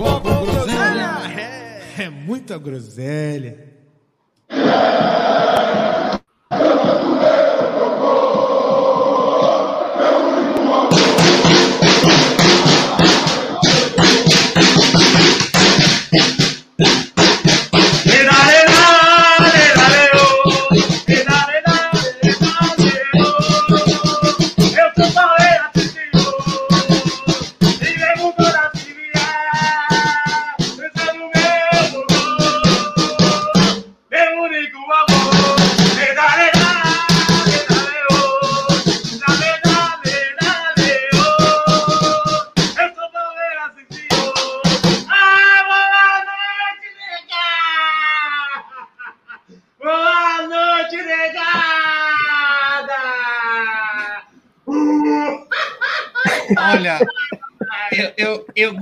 Futebol com groselha. É, é muita groselha.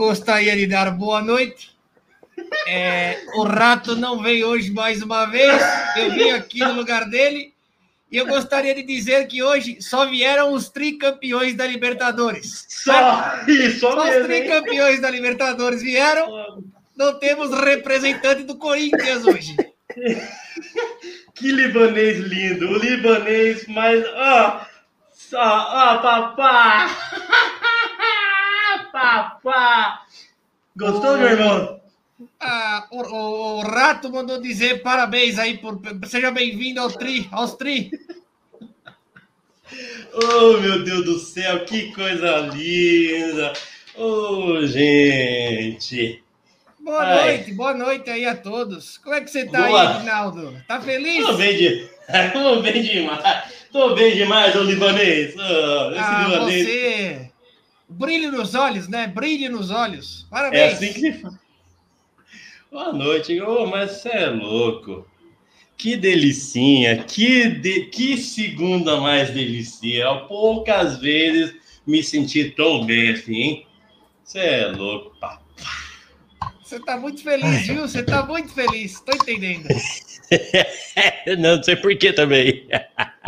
gostaria de dar boa noite. É, o Rato não veio hoje mais uma vez, eu vim aqui no lugar dele. E eu gostaria de dizer que hoje só vieram os tricampeões da Libertadores. Só, isso, só, só os tricampeões da Libertadores vieram. Não temos representante do Corinthians hoje. Que libanês lindo, o libanês mais. Ó, oh, oh, papá! papá! Gostou, o... meu irmão? Ah, o, o, o, Rato mandou dizer parabéns aí, por, seja bem-vindo ao tri, aos tri. Oh, meu Deus do céu, que coisa linda! Oh, gente! Boa Ai. noite, boa noite aí a todos. Como é que você tá boa. aí, Rinaldo? Tá feliz? Tô bem, de... Tô bem demais. Tô bem demais, ô libanês. Oh, esse ah, libanês. você Brilho nos olhos, né? Brilho nos olhos. Parabéns. É assim que Boa noite. Oh, mas você é louco. Que delicinha. Que, de... que segunda mais delicia. Poucas vezes me senti tão bem assim, hein? Você é louco, papai. Você tá muito feliz, viu? Você tá muito feliz. Tô entendendo. não, não sei por que também.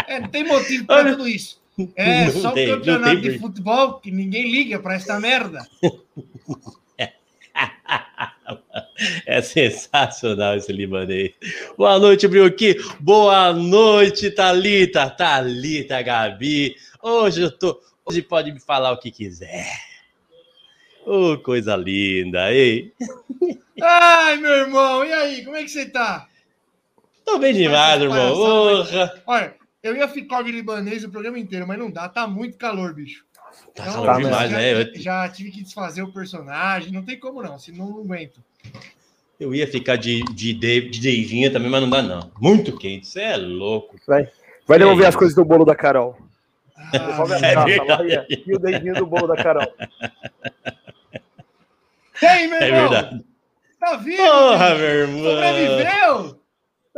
É, não tem motivo para tudo isso. É, não só tem, o campeonato de futebol que ninguém liga para esta merda. É sensacional esse libanês. Boa noite, Brioqui. Boa noite, Talita. Talita, Gabi. Hoje eu tô. Hoje pode me falar o que quiser. Oh, coisa linda, ei. Ai, meu irmão, e aí, como é que você tá? Tô bem demais, irmão. Olha, eu ia ficar de libanês o programa inteiro, mas não dá, tá muito calor, bicho. Tá então, calor demais, já, né? Já tive que desfazer o personagem, não tem como não, senão não aguento. Eu ia ficar de, de, de Deivinha também, mas não dá não. Muito quente, você é louco. Vai, vai devolver é as coisas do bolo da Carol. Ah, é a e o Deivinho do bolo da Carol. Ei, meu é irmão! É verdade. Tá vivo? Porra, meu irmão! Sobreviveu?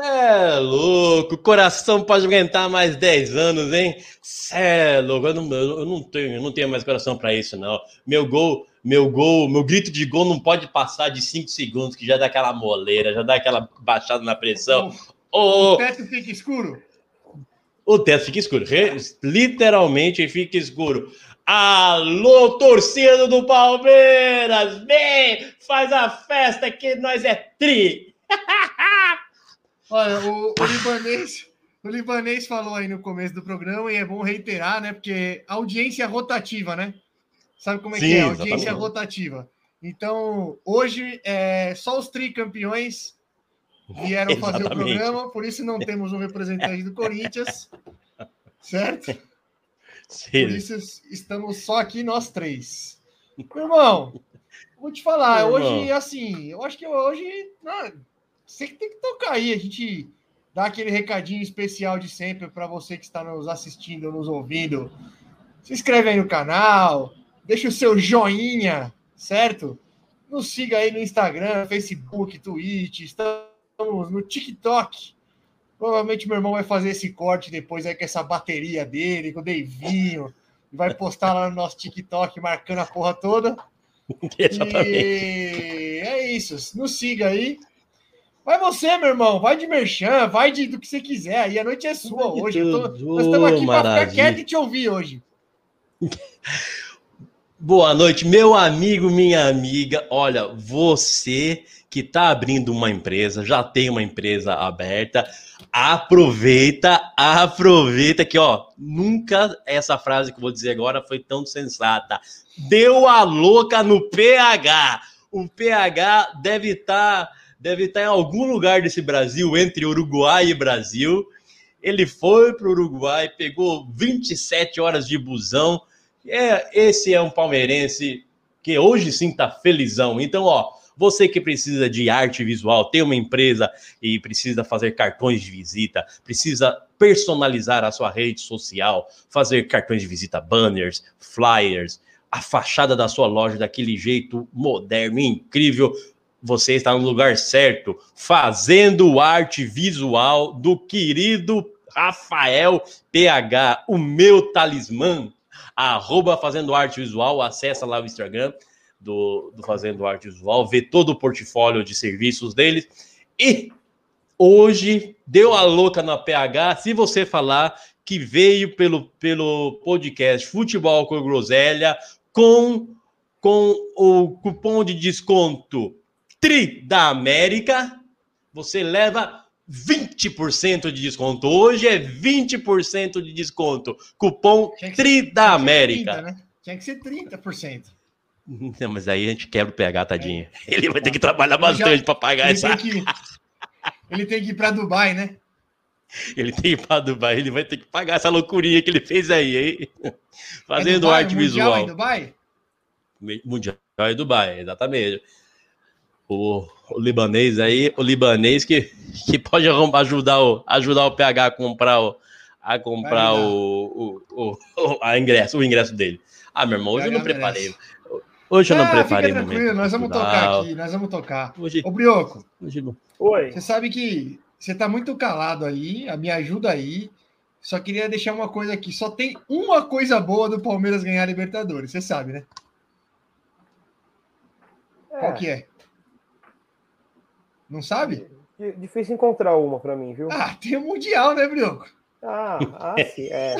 É louco, coração pode aguentar mais 10 anos, hein? Cê é louco, eu não, eu não tenho, eu não tenho mais coração para isso, não. Meu gol, meu gol, meu grito de gol não pode passar de 5 segundos, que já dá aquela moleira, já dá aquela baixada na pressão. O, o teto fica escuro. O teto fica escuro, literalmente fica escuro. Alô, torcida do Palmeiras, vem, faz a festa que nós é tri. Olha, o, o, libanês, o libanês falou aí no começo do programa, e é bom reiterar, né? Porque audiência rotativa, né? Sabe como é Sim, que é? Audiência exatamente. rotativa. Então, hoje, é, só os tricampeões vieram fazer o programa, por isso não temos um representante do Corinthians, certo? Sim. Por isso estamos só aqui nós três. Meu irmão, vou te falar, Meu hoje, irmão. assim, eu acho que hoje. Não, você que tem que tocar aí, a gente dá aquele recadinho especial de sempre para você que está nos assistindo, nos ouvindo. Se inscreve aí no canal, deixa o seu joinha, certo? Nos siga aí no Instagram, Facebook, Twitch, estamos no TikTok. Provavelmente meu irmão vai fazer esse corte depois aí com essa bateria dele, com o Deivinho. Vai postar lá no nosso TikTok, marcando a porra toda. Exatamente. E é isso. Nos siga aí. Vai você, meu irmão. Vai de merchan, vai de, do que você quiser. Aí a noite é sua de hoje. Eu tô- tudo. nós estamos aqui para ficar quieto e te ouvir hoje. Boa noite, meu amigo, minha amiga. Olha, você que está abrindo uma empresa, já tem uma empresa aberta, aproveita, aproveita que, ó, nunca essa frase que eu vou dizer agora foi tão sensata. Deu a louca no PH. O PH deve estar deve estar em algum lugar desse Brasil, entre Uruguai e Brasil. Ele foi para o Uruguai, pegou 27 horas de busão. É, esse é um palmeirense que hoje sim tá felizão. Então, ó, você que precisa de arte visual, tem uma empresa e precisa fazer cartões de visita, precisa personalizar a sua rede social, fazer cartões de visita, banners, flyers, a fachada da sua loja daquele jeito moderno incrível. Você está no lugar certo, fazendo arte visual do querido Rafael PH, o meu talismã arroba Fazendo Arte Visual, acessa lá o Instagram do, do Fazendo Arte Visual, vê todo o portfólio de serviços deles. E hoje deu a louca na PH, se você falar que veio pelo, pelo podcast Futebol com Groselha com, com o cupom de desconto TRI da América, você leva 20% de desconto. Hoje é 20% de desconto. Cupom TRI da América. 30, né? Tinha que ser 30%. Não, mas aí a gente quebra o PH, tadinho. Ele vai ter que trabalhar Ele bastante para pagar Ele essa. tem, que, ele tem que ir para Dubai, né? Ele tem que ir para Dubai, ele vai ter que pagar essa loucurinha que ele fez aí, hein? Fazendo É Dubai, arte Mundial visual. Em Dubai? Mundial em Dubai, exatamente. O, o libanês aí, o libanês que, que pode ajudar o, ajudar o PH a comprar o, a comprar o, o, o, a ingresso, o ingresso dele. Ah, meu irmão, hoje eu não preparei. Hoje eu não Ah, preparei fica tranquilo, nós vamos tocar aqui, nós vamos tocar. Hoje, Ô, Brioco. Oi. você sabe que você tá muito calado aí, me ajuda aí. Só queria deixar uma coisa aqui. Só tem uma coisa boa do Palmeiras ganhar a Libertadores, você sabe, né? Qual que é? Não sabe? Di- Difícil encontrar uma pra mim, viu? Ah, tem o Mundial, né, Brioco? Ah, ah sim, é.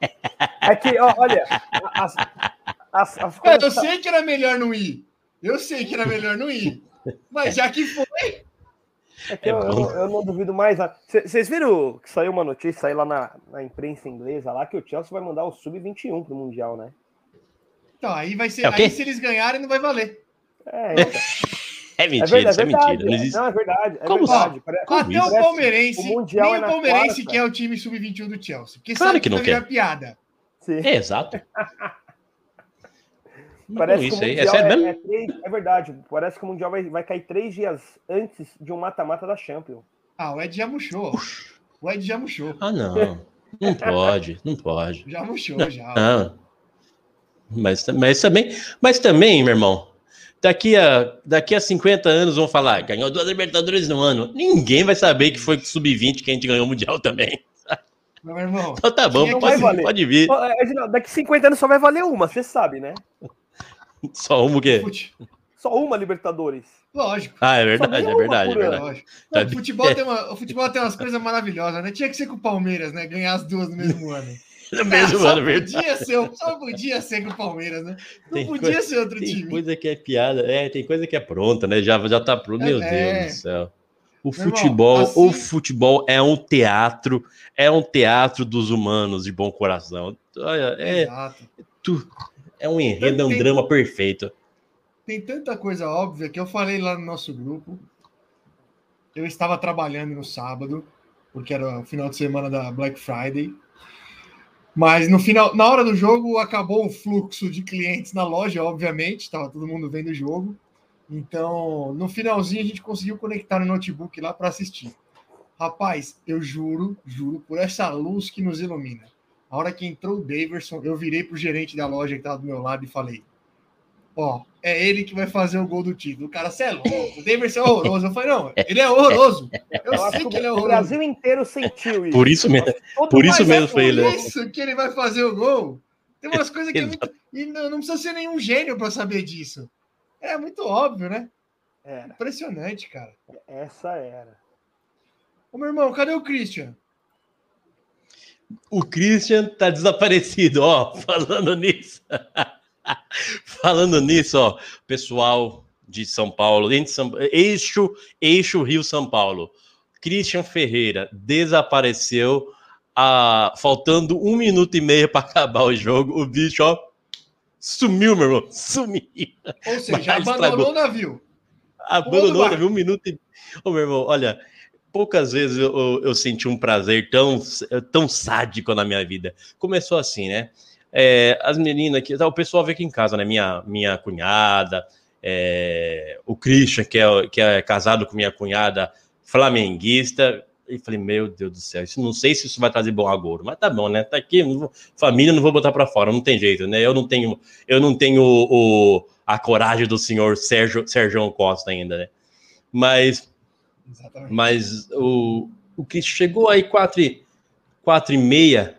É É que, ó, olha, as, as, as É, Eu coisas. sei que era melhor não ir. Eu sei que era melhor não ir. Mas já que foi. É que eu, eu não- eu não duvido mais. Vocês viram que saiu uma notícia aí lá na, na imprensa inglesa lá que o Chelsea vai mandar o Sub-21 pro Mundial, né? Então, aí vai ser. É aí se eles ganharem, não vai valer. É, então, É é mentira, verdade, isso é é verdade. mentira. Não existe. Não, é verdade. É Como verdade. Pare- Até o parece- Palmeirense, o Mundial nem é o na Palmeirense quarta. quer o time sub-21 do Chelsea. Porque Claro sabe que não quer. piada. Sim. É, exato. Não, Parece isso que o aí, é Mundial sério é, mesmo? é três- é verdade. Parece que o Mundial vai, vai cair três dias antes de um mata-mata da Champions. Ah, o Ed já murchou. O Ed já murchou. Ah, não. Não pode, não pode. Já murchou, já. Não. Mas, mas também, mas também, meu irmão, daqui a, daqui a 50 anos vão falar, ganhou duas Libertadores no ano. Ninguém vai saber que foi sub-20 que a gente ganhou o Mundial também. Meu irmão, Então tá bom, Não pode, pode vir. É, Daqui 50 anos só vai valer uma, você sabe, né? Só um o quê? fute- Só uma Libertadores. lógico. Ah, é verdade, é uma verdade, é verdade. Não, Tá o, futebol tem uma- o futebol tem umas coisas maravilhosas, né? Tinha que ser com o Palmeiras, né? Ganhar as duas no mesmo ano. No mesmo Ah, ano, verdade. podia ser, só podia ser com o Palmeiras, né? Não Tem podia coisa- ser outro Tem time. coisa que é piada, é, tem coisa que é pronta, né? Já, já tá pronto. Meu É. Deus do céu. O Meu irmão, futebol, assim- o futebol é um teatro, é um teatro dos humanos de bom coração. Olha, é, tu, é um enredo, é um Tem- drama perfeito. Tem tanta coisa óbvia que eu falei lá no nosso grupo. Eu estava trabalhando no sábado, porque era o final de semana da Black Friday. Mas no final, na hora do jogo, acabou o fluxo de clientes na loja, obviamente, estava todo mundo vendo o jogo. Então, no finalzinho, a gente conseguiu conectar no notebook lá para assistir. Rapaz, eu juro, juro, por essa luz que nos ilumina. A hora que entrou o Daverson, eu virei pro gerente da loja que estava do meu lado e falei: ó, é ele que vai fazer o gol do título. O cara, você é louco, o Davidson é horroroso. Eu falei, não, ele é horroroso. Eu, Eu acho sei que ele é o horroroso. Brasil inteiro sentiu isso. Por isso mesmo. Todo por isso mesmo é foi ele. Por isso que ele vai fazer o gol. Tem umas coisas que é muito. E não, não precisa ser nenhum gênio para saber disso. É muito óbvio, né? Era. Impressionante, cara. Essa era. Ô, meu irmão, cadê o Christian? O Christian tá desaparecido, ó. Falando nisso. Falando nisso, ó. Pessoal de São Paulo, entre São, eixo, eixo Rio São Paulo. Christian Ferreira desapareceu. ah, faltando um minuto e meio para acabar o jogo. O bicho, ó, sumiu, meu irmão. Sumiu. Ou seja, Mas abandonou o navio. Abandonou, barco. teve um minuto e. Ô, meu irmão, olha, poucas vezes eu, eu- eu senti um prazer tão, tão sádico na minha vida. Começou assim, né? É, as meninas aqui, tá, o pessoal veio aqui em casa, né? Minha, minha cunhada, é, o Christian, que é, que é casado com minha cunhada flamenguista. E falei, meu Deus do céu, isso, não sei se isso vai trazer bom agouro, mas tá bom, né? Tá aqui, não vou- família não vou botar pra fora, não tem jeito, né? Eu não tenho, eu não tenho o, o- a coragem do senhor Sérgio, Sérgio Costa ainda, né? Mas Exatamente. mas o, o que chegou aí quatro, e- quatro e meia,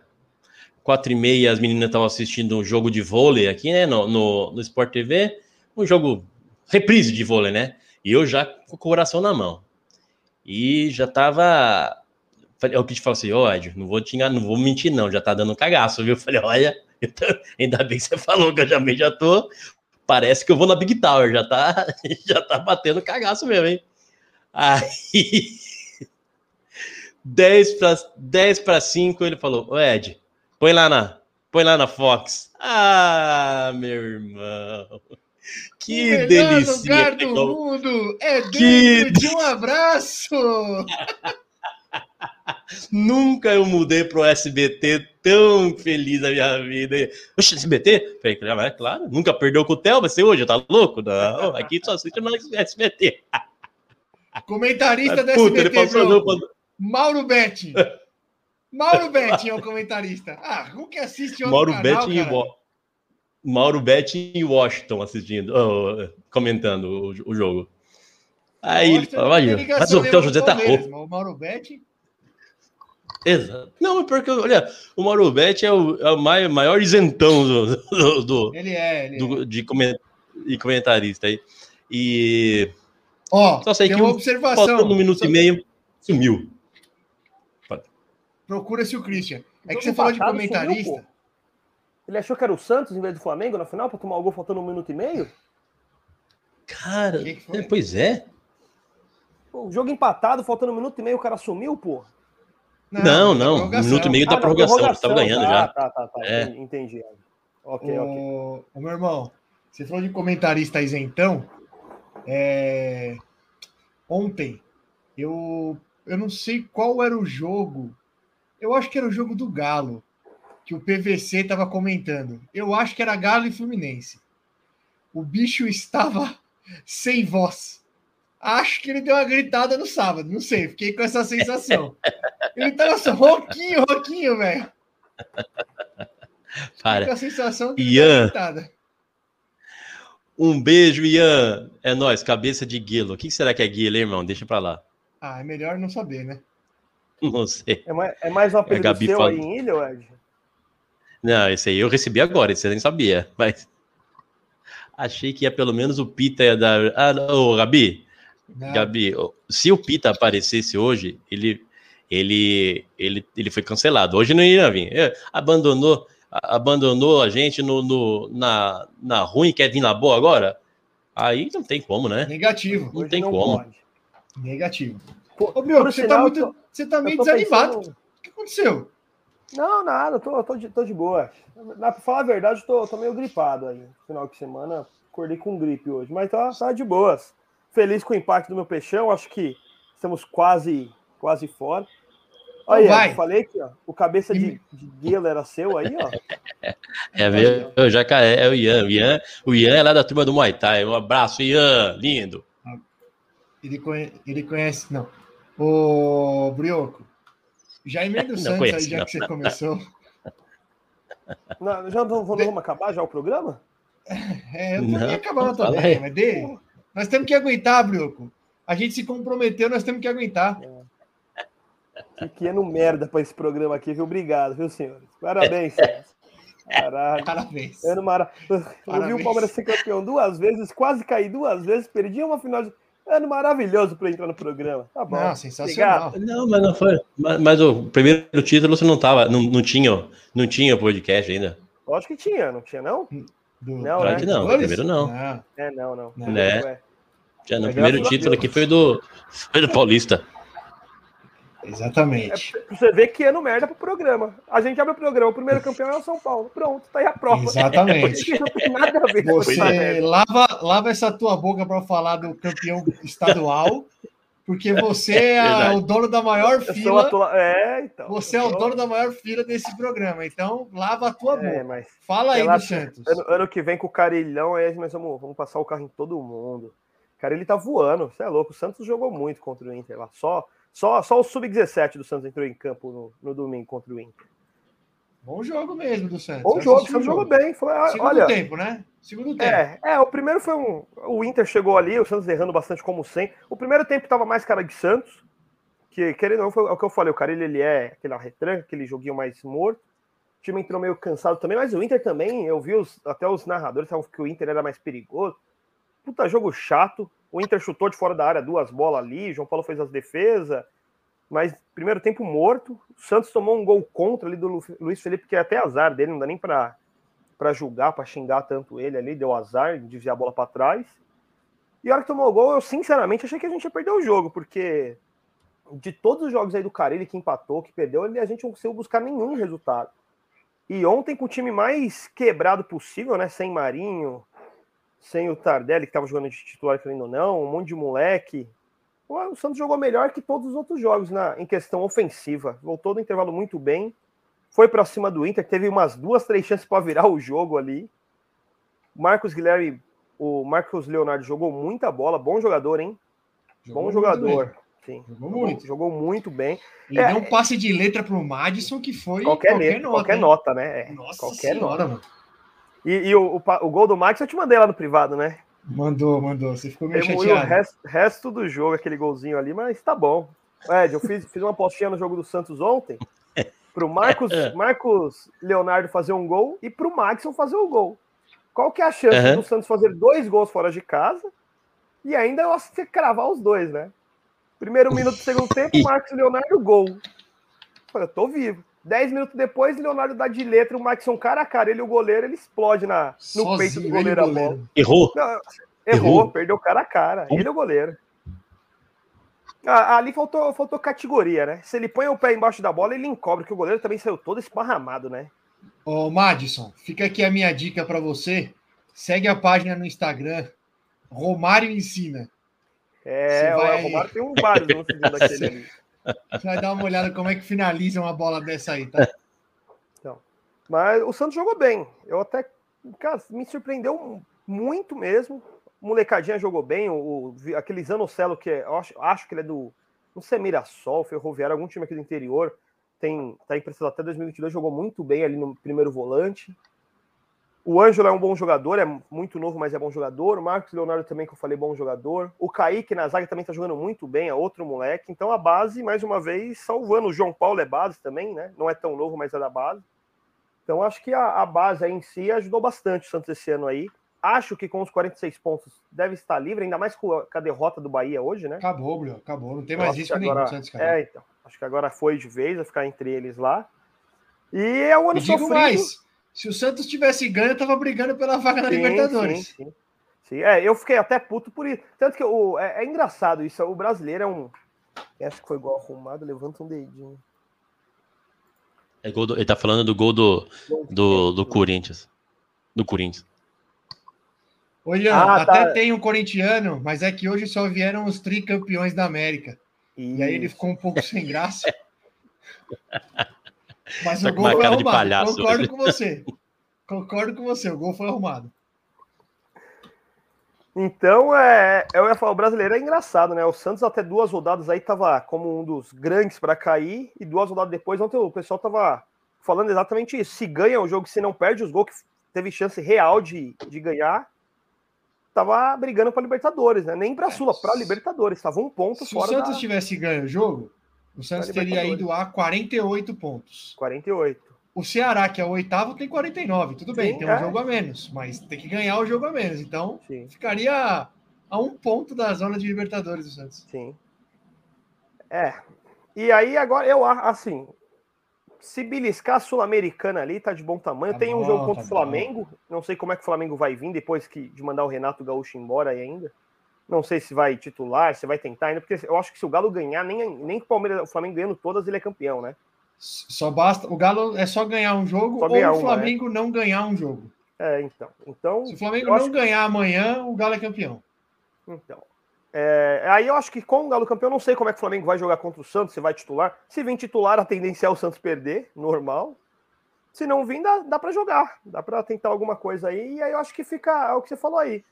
quatro e meia, as meninas estavam assistindo um jogo de vôlei aqui, né, no, no, no Sport TV, um jogo reprise de vôlei, né, e eu já com o coração na mão, e já tava, falei- é te falo assim, ó, Ed, não vou te enganar, não vou mentir não, já tá dando cagaço, viu, eu falei, olha, eu tô- ainda bem que você falou que eu já, já tô, parece que eu vou na Big Tower, já tá, já tá batendo cagaço mesmo, hein, Aí, 10 para 10 para 5, ele falou: Ô Ed, põe lá na, põe lá na Fox. Ah, meu irmão. Que o delícia. lugar do mundo é dentro Que- de um abraço. Nunca eu mudei pro SBT tão feliz na minha vida. Oxe, SBT? Falei, "Ah, mas é claro, nunca perdeu com o Theo, vai ser hoje, tá louco? Não, aqui só assiste no SBT. Comentarista da Puta, ele SBT, Mauro Betti. Mauro Betti é o comentarista. Ah, como que assiste outro Mauro canal, Betti em cara? Wa- Mauro Betti em Washington assistindo, oh, comentando o, o jogo. Aí ele tem olha, mas o com José tá rouco. O Mauro Betti... Exato. Não, porque, olha, o Mauro Betti é o, é o mai- maior isentão do, do- do- Ele é, ele é. do- de comen- e comentarista aí. E Ó, só sei que uma um- observação. faltando um minuto Só- e meio, sumiu. Procura-se o Christian. É que você falou de comentarista. Ele achou que era o Santos em vez do Flamengo na final para tomar o gol faltando um minuto e meio? Cara, Que que é, pois é. Pô, o jogo empatado, faltando um minuto e meio, o cara sumiu, pô. Não, não, um prorrogação. minuto e meio da na prorrogação, você tava ganhando tá, já. Tá, tá, tá. É. Entendi. Ok, ok. Ô, ô, meu irmão, você falou de comentarista isentão. É... Ontem, eu, eu não sei qual era o jogo. Eu acho que era o jogo do Galo, que o PVC estava comentando. Eu acho que era Galo e Fluminense. O bicho estava sem voz. Acho que ele deu uma gritada no sábado, não sei, fiquei com essa sensação. Ele tava só rouquinho, rouquinho, velho. Fiquei Para. com a sensação que Ian. uma gritada. Um beijo, Ian. É nóis, cabeça de guilo. O que será que é guilo, hein, irmão? Deixa pra lá. Ah, é melhor não saber, né? Não sei. É mais, é mais um apelido Gabi seu fala- aí em Ilha, Ed? Não, esse aí eu recebi agora, esse eu nem sabia. Mas achei que ia pelo menos o Pita ia dar. Ah, não, ô, Gabi, Não. Gabi, se o Pita aparecesse hoje, ele, ele, ele, ele foi cancelado. Hoje não ia vir. É, abandonou, a- abandonou a gente no, no- na, na ruim, quer vir na boa agora? Aí não tem como, né? Negativo. Não Hoje tem como. pode. Negativo. Pô, Ô, meu, você, sinal, tá eu muito, tô- você tá meio desanimado. pensando- O que aconteceu? Não, nada, tô, tô, de, tô de boa. Na, pra falar a verdade, tô, tô meio gripado aí. Final de semana, acordei com gripe hoje, mas tá, tá de boas. Feliz com o impacto do meu peixão, acho que estamos quase, quase fora. Olha, Então vai. eu falei que ó, o cabeça de, de era seu aí, ó. É, meu, eu já ca- é o Ian. O Ian, o Ian é lá da turma do Muay Thai. Um abraço, Ian, lindo. Ele, conhe- ele conhece. Não. Ô, Brioco. Já emenda o Não Santos aí, conhece, já não. que você começou. Não, já não, não vamos acabar já o programa? É, eu também Não, acabando fala também, aí. mas de... nós temos que aguentar, Brioco. A gente se comprometeu, nós temos que aguentar. Que, que ano merda pra esse programa aqui, viu? Obrigado, viu, senhores? Parabéns, senhores. Caralho. Parabéns. Ano. Eu vi o Palmeiras ser campeão duas vezes, quase caí duas vezes, perdi uma final de. Ano maravilhoso pra entrar no programa. Tá bom. Não, sensacional. Não, mas não foi. Mas, mas o primeiro título você não tava. Não, não tinha, não tinha podcast ainda. Lógico que tinha, não tinha, não? Do- Não, Claro né? que não, primeiro não. Não. É, não, não. Não. Né? Ué. Já no primeiro título aqui foi do, foi do Paulista. Exatamente. Pra você ver que ano merda pro programa. A gente abre o programa, o primeiro campeão é o São Paulo. Pronto, tá aí a prova. Exatamente. Não tem nada a ver Você lava, lava essa tua boca para falar do campeão estadual, porque você é Verdade. o dono da maior fila. atua- É, então. Você é o dono da maior fila desse programa. Então, lava a tua É, boca. mas Fala aí do. Santos. ano, ano que vem com o Carilhão, aí nós vamos, vamos passar o carro em todo mundo. Cara, ele tá voando, você é louco. O Santos jogou muito contra o Inter lá. Só, só, só o Sub-17 do Santos entrou em campo no, no domingo contra o Inter. Bom jogo mesmo do Santos. Bom jogo, o Santos jogou bem. Foi, ah, Segundo olha, tempo, né? Segundo tempo. É, é, o primeiro foi um. O Inter chegou ali, o Santos errando bastante como sempre. O primeiro tempo tava mais cara de Santos, que querendo ou não, foi o que eu falei, o cara ele, ele é aquele retranca, aquele joguinho mais morto. O time entrou meio cansado também, mas o Inter também, eu vi os- até os narradores falavam que o Inter era mais perigoso. Puta jogo chato. O Inter chutou de fora da área duas bolas ali, João Paulo fez as defesas. Mas primeiro tempo morto. O Santos tomou um gol contra ali do Lu- Luiz Felipe, que é até azar dele, não dá nem pra para julgar, para xingar tanto ele ali, deu azar de desviar a bola para trás. E a hora que tomou o gol, eu sinceramente achei que a gente ia perder o jogo, porque de todos os jogos aí do Carilli que empatou, que perdeu, a gente não conseguiu buscar nenhum resultado. E ontem, com o time mais quebrado possível, né? Sem Marinho, sem o Tardelli, que estava jogando de titular, querendo ou não, um monte de moleque. O Santos jogou melhor que todos os outros jogos na, em questão ofensiva. Voltou do intervalo muito bem foi para cima do Inter, teve umas duas, três chances para virar o jogo ali. Marcos Guilherme, o Marcos Leonardo jogou muita bola, bom jogador, hein? Jogou bom jogador. Sim. Jogou muito. Jogou muito bem. E É, deu um passe de letra pro Madison que foi Qualquer, letra, qualquer hein? nota, né? É, Nossa qualquer senhora, nota. mano. E, e o, o o gol do Max eu te mandei lá no privado, né? Mandou, mandou. Você ficou meio o chateado. resto, resto do jogo, aquele golzinho ali, mas tá bom. Ed, eu fiz, fiz uma postinha no jogo do Santos ontem pro Marcos, Marcos Leonardo fazer um gol e pro Maxson fazer o gol. Qual que é a chance Aham. do Santos fazer dois gols fora de casa e ainda eu acho que cravar os dois, né? Primeiro minuto do segundo tempo, Marcos Leonardo, gol. Falei, eu tô vivo. Dez minutos depois, Leonardo dá de letra, o Maxson cara a cara, ele e o goleiro, ele explode na, no Sozinho, peito do ele e o goleiro a goleiro. bola. Errou. Não, errou, Errou. perdeu cara a cara. Ele é o goleiro. Ah, ali faltou, faltou categoria, né? Se ele põe o pé embaixo da bola, ele encobre, que o goleiro também saiu todo esparramado, né? Ô, Madison, fica aqui a minha dica para você. Segue a página no Instagram. Romário Ensina. É, vai- o Romário tem um vários no segundo daquele ali. Você vai dar uma olhada como é que finaliza uma bola dessa aí, tá? Mas o Santos jogou bem. Eu até, cara, me surpreendeu muito mesmo. Molecadinha jogou bem. O- aquele Zanocelo, que é, eu acho, acho que ele é do, não sei, Mirassol, Ferroviário, algum time aqui do interior. Tem, tá emprestado até 2022, jogou muito bem ali no primeiro volante. O Ângelo é um bom jogador, é muito novo, mas é bom jogador. O Marcos Leonardo também, que eu falei, bom jogador. O Kaique na zaga também tá jogando muito bem, é outro moleque. Então a base, mais uma vez, salvando. O João Paulo é base também, né? Não é tão novo, mas é da base. Então acho que a, a base aí em si ajudou bastante o Santos esse ano aí. Acho que com os 46 pontos deve estar livre, ainda mais com a, com a derrota do Bahia hoje, né? Acabou, Bruno. Acabou. Não tem mais risco nenhum. agora- Santos, cara. É, então. Acho que agora foi de vez, vai ficar entre eles lá. E é o ano E digo sofrido. mais. Se o Santos tivesse ganho, eu tava brigando pela vaga na Sim, Libertadores. Sim, sim. Sim, é, eu fiquei até puto por isso. Tanto que o, é, é engraçado isso. O brasileiro é um. Acho que foi igual arrumado, levanta um dedinho. É gol do- ele tá falando do gol do, do, do Corinthians. Do Corinthians. Ian, Ah, até tá. tem um corintiano, mas é que hoje só vieram os tricampeões da América. E aí ele Isso. ficou um pouco sem graça. Mas Tá o gol foi arrumado. palhaço Concordo com você. Concordo com você, o gol foi arrumado. Então, é, eu ia falar, o brasileiro é engraçado, né? O Santos até duas rodadas aí tava como um dos grandes para cair, e duas rodadas depois, ontem o pessoal tava falando exatamente isso. Se ganha o jogo, se não perde os gols, que teve chance real de, de ganhar, estava brigando para Libertadores, né? Nem para Sula, para Libertadores. Estava um ponto Se fora o Santos da tivesse ganho o jogo, o Santos teria ido a 48 pontos. 48. O Ceará, que é o oitavo, tem 49. Tudo bem, Sim, tem um é. jogo a menos, mas tem que ganhar o jogo a menos. Então, Sim, ficaria a um ponto da zona de Libertadores do Santos. sim. É. E aí agora eu assim, se beliscar a Sul-Americana ali, tá de bom tamanho. Tá Tem um bom, jogo contra tá o Flamengo. Não sei como é que o Flamengo vai vir depois que, de mandar o Renato Gaúcho embora aí ainda. Não sei se vai titular, se vai tentar ainda, porque eu acho que se o Galo ganhar, nem, nem que o Palmeiras, o Flamengo ganhando todas, ele é campeão, né? Só basta. O Galo é só ganhar um jogo Só ou ganhar o uma, Flamengo não ganhar um jogo. É, então. Então, Se o Flamengo não ganhar amanhã, o Galo é campeão. Então. É, aí eu acho que com o Galo campeão, eu não sei como é que o Flamengo vai jogar contra o Santos, se vai titular. Se vir titular, a tendência é o Santos perder, normal. Se não vir, dá, dá para jogar. Dá para tentar alguma coisa aí. E aí eu acho que fica. É o que você falou aí.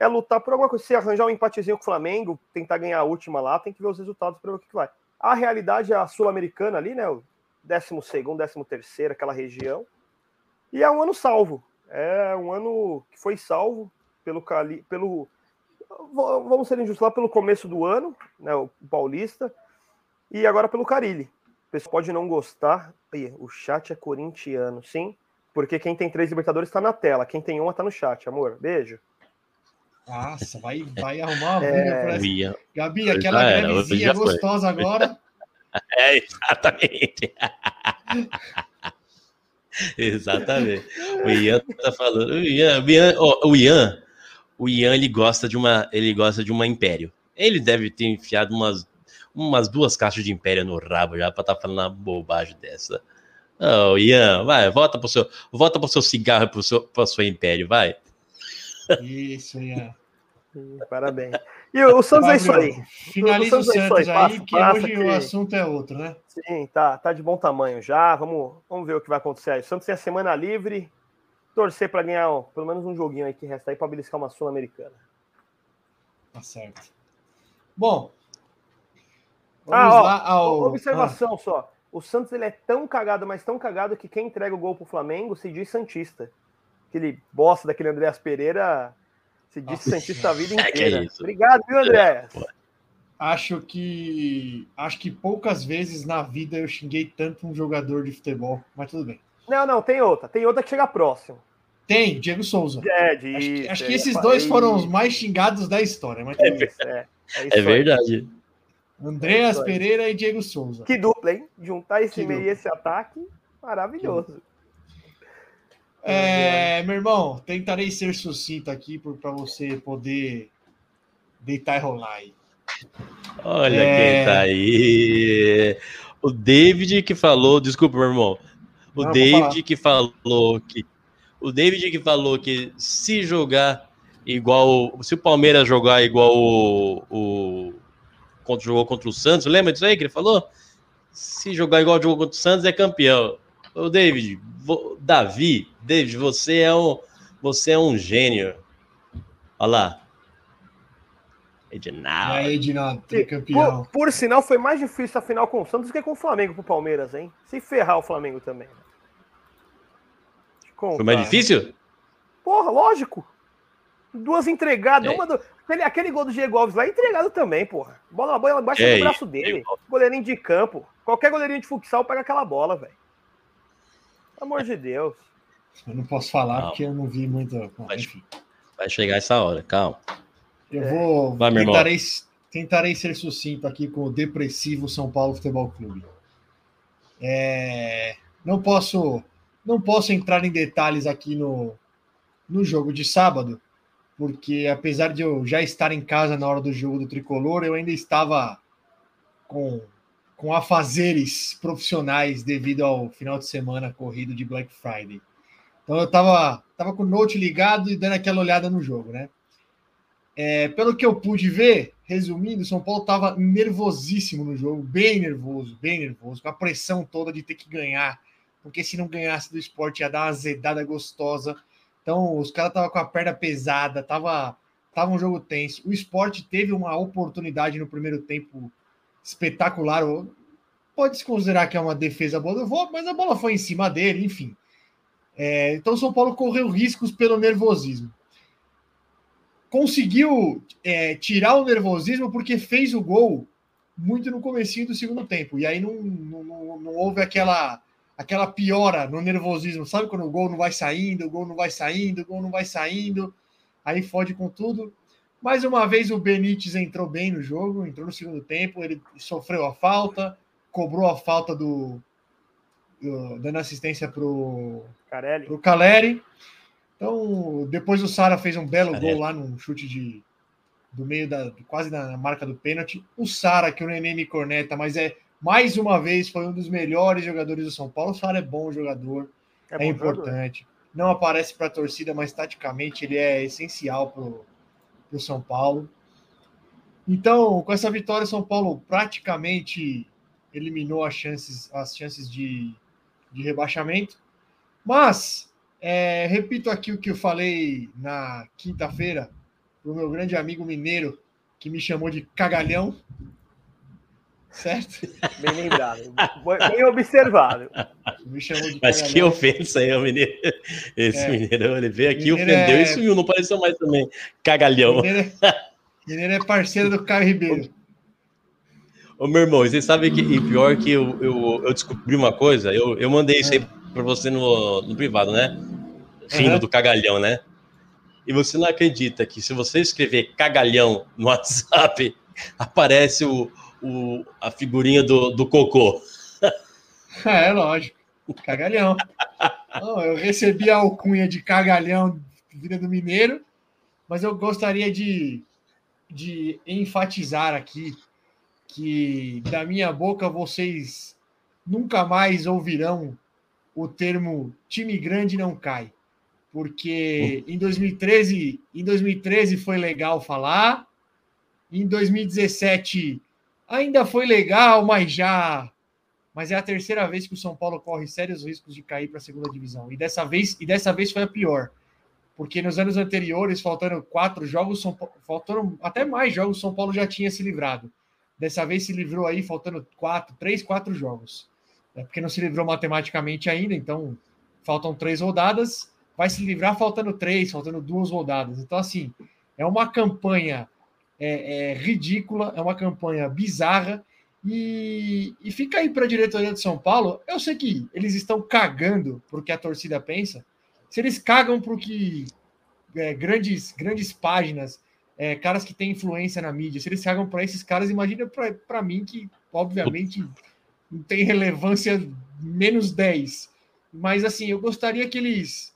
É lutar por alguma coisa. Se arranjar um empatezinho com o Flamengo, tentar ganhar a última lá, tem que ver os resultados para ver o que, que vai. A realidade é a Sul-Americana ali, né? O 12, 13, terceiro, aquela região. E é um ano salvo. É um ano que foi salvo pelo, Cali, pelo vamos ser injustos lá pelo começo do ano, né, o Paulista, e agora pelo Carilli. O pessoal pode não gostar. Ih, o chat é corintiano, sim, porque quem tem três Libertadores está na tela, quem tem uma está no chat, amor. Beijo. Nossa, vai, vai arrumar uma É. briga por essa. Ian. Gabi, aquela era, grevezinha gostosa agora. É, exatamente. exatamente. O Ian tá falando. O Ian, o Ian, ó, o Ian, o Ian, ele gosta de uma, ele gosta de uma império. Ele deve ter enfiado umas, umas duas caixas de império no rabo já pra estar falando uma bobagem dessa. Ô, Ian, vai, volta pro seu, volta pro seu cigarro, pro seu, pra sua império, vai. Isso, Ian. Parabéns. E o, Santos é isso aí. Finaliza o O Santos é Santos aí, passa, que passa hoje que- o assunto é outro, né? Sim, tá, tá de bom tamanho já. Vamos, vamos ver o que vai acontecer aí. O Santos tem a semana livre. Torcer para ganhar ó, pelo menos um joguinho aí que resta aí para beliscar uma Sul-Americana. Tá certo. Bom, vamos Ah, ó, lá ao... Observação só. O Santos ele é tão cagado, mas tão cagado que quem entrega o gol pro Flamengo se diz Santista. Aquele bosta daquele Andréas Pereira se diz Nossa. Santista a vida É, que é inteira. isso. Obrigado, viu, Andréas? Ah, acho que acho que poucas vezes na vida eu xinguei tanto um jogador de futebol, mas tudo bem. Não, não, tem outra. Tem outra que chega próximo. Tem, Diego Souza. É, Acho que, disso, acho que é, esses é, dois foram os mais xingados da história. Mas tudo bem. isso, é, é É verdade. Andreas. Pereira e Diego Souza. Que dupla, hein? Juntar esse Que meio e esse ataque, maravilhoso. É, meu irmão, tentarei ser sucinto aqui para você poder deitar e rolar aí. Olha É. quem tá aí. O David que falou, desculpa, meu irmão. O Não, David que falou que o David que falou que se jogar igual, se o Palmeiras jogar igual o, o contra, jogou contra o Santos, lembra disso aí que ele falou? Se jogar igual jogou contra o Santos é campeão. Ô David, vo- Davi, David, você é um você é um gênio. Olha lá. E Edinaldo. aí, Edinaldo, Por, tricampeão. por sinal, foi mais difícil a final com o Santos do que com o Flamengo pro Palmeiras, hein? Se ferrar o Flamengo também. Foi mais difícil? Porra, lógico. Duas entregadas, É. uma do... aquele, aquele gol do Diego Alves lá é entregado também, porra. Bola, bola embaixo É, do braço dele. Goleirinho de campo. Qualquer goleirinho de futsal pega aquela bola, velho. Pelo amor de Deus. Eu não posso falar Não. porque eu não vi muito. Bom, Vai- enfim. Vai chegar essa hora, calma. Eu É. vou. Vai, meu irmão. tentarei, tentarei ser sucinto aqui com o depressivo São Paulo Futebol Clube. É, não posso não posso entrar em detalhes aqui no, no jogo de sábado, porque apesar de eu já estar em casa na hora do jogo do tricolor, eu ainda estava com, com afazeres profissionais devido ao final de semana corrido de Black Friday. Então eu estava tava com o note ligado e dando aquela olhada no jogo, né? É, pelo que eu pude ver, resumindo, São Paulo estava nervosíssimo no jogo, bem nervoso, bem nervoso, com a pressão toda de ter que ganhar, porque se não ganhasse do esporte ia dar uma azedada gostosa. Então, os caras estavam com a perna pesada, tava, tava um jogo tenso. O esporte teve uma oportunidade no primeiro tempo espetacular. Pode-se considerar que é uma defesa boa do Vô, mas a bola foi em cima dele, enfim. É, então São Paulo correu riscos pelo nervosismo. Conseguiu é, tirar o nervosismo porque fez o gol muito no comecinho do segundo tempo. E aí não, não, não, não houve aquela aquela piora no nervosismo. Sabe quando o gol não vai saindo, o gol não vai saindo, o gol não vai saindo, aí fode com tudo. Mais uma vez o Benítez entrou bem no jogo, entrou no segundo tempo, ele sofreu a falta, cobrou a falta do, do dando assistência pro Carelli. pro Caleri. Então, depois o Sara fez um belo Carelli. gol lá num chute de do meio da quase na marca do pênalti. O Sara que o Nenê me corneta, mas é mais uma vez foi um dos melhores jogadores do São Paulo. O Sara é bom jogador, é, é importante. Jogador. Não aparece para a torcida, mas taticamente ele é essencial para o São Paulo. Então, com essa vitória, o São Paulo praticamente eliminou as chances, as chances de, de rebaixamento. Mas, é, repito aqui o que eu falei na quinta-feira para o meu grande amigo mineiro, que me chamou de cagalhão. Certo? Bem lembrado. Bem observado. Me chamou de Mas que ofensa aí, o mineiro. Esse é. mineiro, ele veio aqui, mineiro ofendeu é... e sumiu, não pareceu mais também. Cagalhão. Mineiro é, mineiro é parceiro do Caio Ribeiro. Ô, meu irmão, você sabe que, e pior que eu, eu, eu descobri uma coisa, eu, eu mandei isso aí para você no, no privado, né? Rindo uhum. do cagalhão, né? E você não acredita que se você escrever cagalhão no WhatsApp, aparece o, o, a figurinha do, do cocô. É, lógico. Cagalhão. Não, eu recebi a alcunha de cagalhão vida do Mineiro, mas eu gostaria de, de enfatizar aqui que da minha boca vocês nunca mais ouvirão o termo time grande não cai. Porque em 2013, em 2013 foi legal falar, em 2017 ainda foi legal, mas já. Mas é a terceira vez que o São Paulo corre sérios riscos de cair para a segunda divisão. E dessa vez, e dessa vez foi a pior. Porque nos anos anteriores, faltando quatro jogos, São Paulo, faltando até mais jogos, o São Paulo já tinha se livrado. Dessa vez se livrou aí, faltando quatro, três, quatro jogos. É porque não se livrou matematicamente ainda, então faltam três rodadas. Vai se livrar faltando três, faltando duas rodadas. Então, assim, é uma campanha é, é ridícula, é uma campanha bizarra. E, e fica aí para a diretoria de São Paulo. Eu sei que eles estão cagando para o que a torcida pensa. Se eles cagam para o que é, grandes, grandes páginas, é, caras que têm influência na mídia, se eles cagam para esses caras, imagina para mim que, obviamente, não tem relevância menos 10. Mas assim, eu gostaria que eles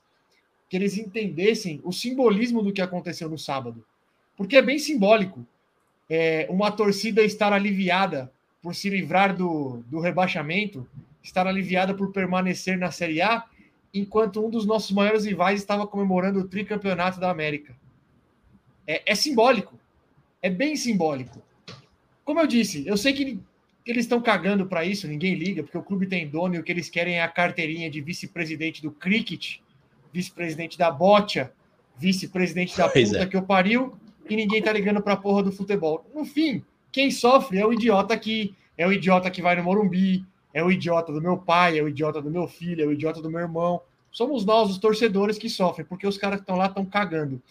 que eles entendessem o simbolismo do que aconteceu no sábado porque é bem simbólico é, uma torcida estar aliviada por se livrar do, do rebaixamento, estar aliviada por permanecer na Série A, enquanto um dos nossos maiores rivais estava comemorando o tricampeonato da América. É, é simbólico, é bem simbólico. Como eu disse, eu sei que eles estão cagando para isso, ninguém liga, porque o clube tem dono e o que eles querem é a carteirinha de vice-presidente do cricket, vice-presidente da bocha, vice-presidente da puta é. que eu pariu, e ninguém tá ligando pra porra do futebol. No fim, quem sofre é o idiota aqui, é o idiota que vai no Morumbi, é o idiota do meu pai, é o idiota do meu filho, é o idiota do meu irmão. Somos nós, os torcedores, que sofrem, porque os caras que estão lá estão cagando.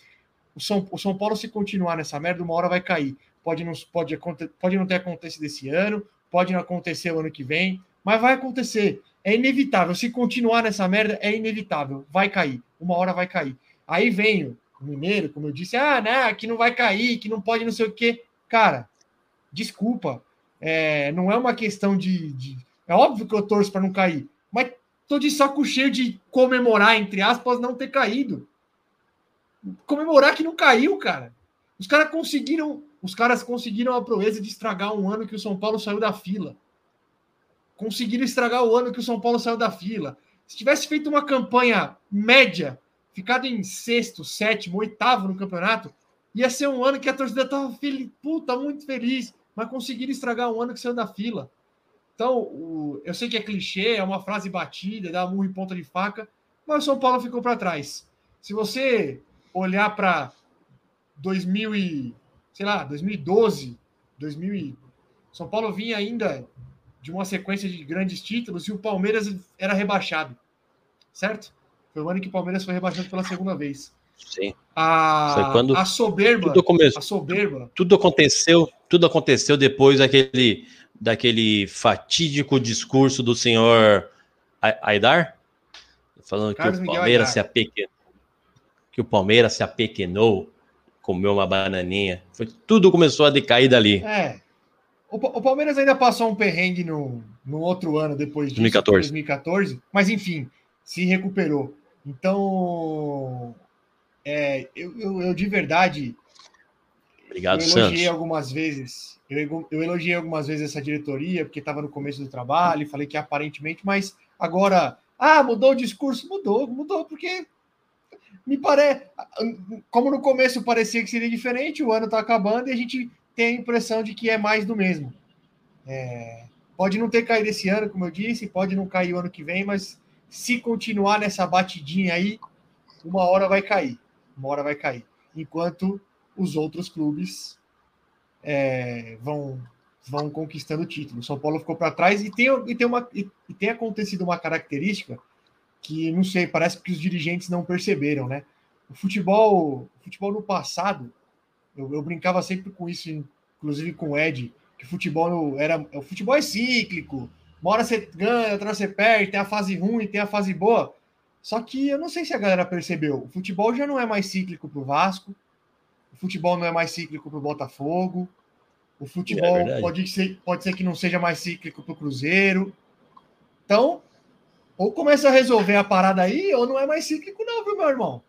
O São, o São Paulo, se continuar nessa merda, uma hora vai cair. Pode não, pode, pode não ter acontecido esse ano, pode não acontecer o ano que vem, mas vai acontecer. É inevitável. Se continuar nessa merda, é inevitável. Vai cair. Uma hora vai cair. Aí vem Mineiro, como eu disse, ah, né, que não vai cair, que não pode não sei o quê. Cara, desculpa, é, não é uma questão de, de... É óbvio que eu torço para não cair, mas tô de saco cheio de comemorar, entre aspas, não ter caído. Comemorar que não caiu, cara. Os caras conseguiram, os caras conseguiram a proeza de estragar um ano que o São Paulo saiu da fila. Conseguiram estragar o ano que o São Paulo saiu da fila. Se tivesse feito uma campanha média ficado em sexto, sétimo, oitavo no campeonato, ia ser um ano que a torcida estava feliz, puta, muito feliz, mas conseguiram estragar um ano que saiu da fila. Então, o, eu sei que é clichê, é uma frase batida, dá murro em ponta de faca, mas o São Paulo ficou para trás. Se você olhar para 2000 e, sei lá, 2012, 2000 e, São Paulo vinha ainda de uma sequência de grandes títulos e o Palmeiras era rebaixado, certo? Foi o ano que o Palmeiras foi rebaixado pela segunda vez. Sim. A, quando a soberba. Tudo começou. A soberba. Tudo aconteceu, tudo aconteceu depois daquele, daquele fatídico discurso do senhor Aidar, falando Carlos que o Palmeiras se apequenou, que o Palmeiras se apequenou, comeu uma bananinha. Foi, tudo começou a decair dali. É. O, o Palmeiras ainda passou um perrengue no, no outro ano depois disso, 2014. 2014, mas enfim, se recuperou. Então, é, eu, eu, eu de verdade Obrigado, eu elogiei Santos. algumas vezes. Eu, eu elogiei algumas vezes essa diretoria, porque estava no começo do trabalho, e falei que aparentemente, mas agora, ah, mudou o discurso? Mudou, mudou, porque me parece. Como no começo parecia que seria diferente, o ano está acabando e a gente tem a impressão de que é mais do mesmo. É, pode não ter caído esse ano, como eu disse, pode não cair o ano que vem, mas se continuar nessa batidinha aí, uma hora vai cair. Uma hora vai cair. Enquanto os outros clubes é, vão, vão conquistando o título. O São Paulo ficou para trás e tem, e, tem uma, e, e tem acontecido uma característica que, não sei, parece que os dirigentes não perceberam, né? O futebol, o futebol no passado, eu, eu brincava sempre com isso, inclusive com o Ed, que futebol era. O futebol é cíclico. Uma hora você ganha, outra hora você perde, tem a fase ruim, tem a fase boa. Só que eu não sei se a galera percebeu. O futebol já não é mais cíclico para o Vasco. O futebol não é mais cíclico para o Botafogo. O futebol É pode, ser, pode ser que não seja mais cíclico para o Cruzeiro. Então, ou começa a resolver a parada aí, ou não é mais cíclico, não, viu, meu irmão?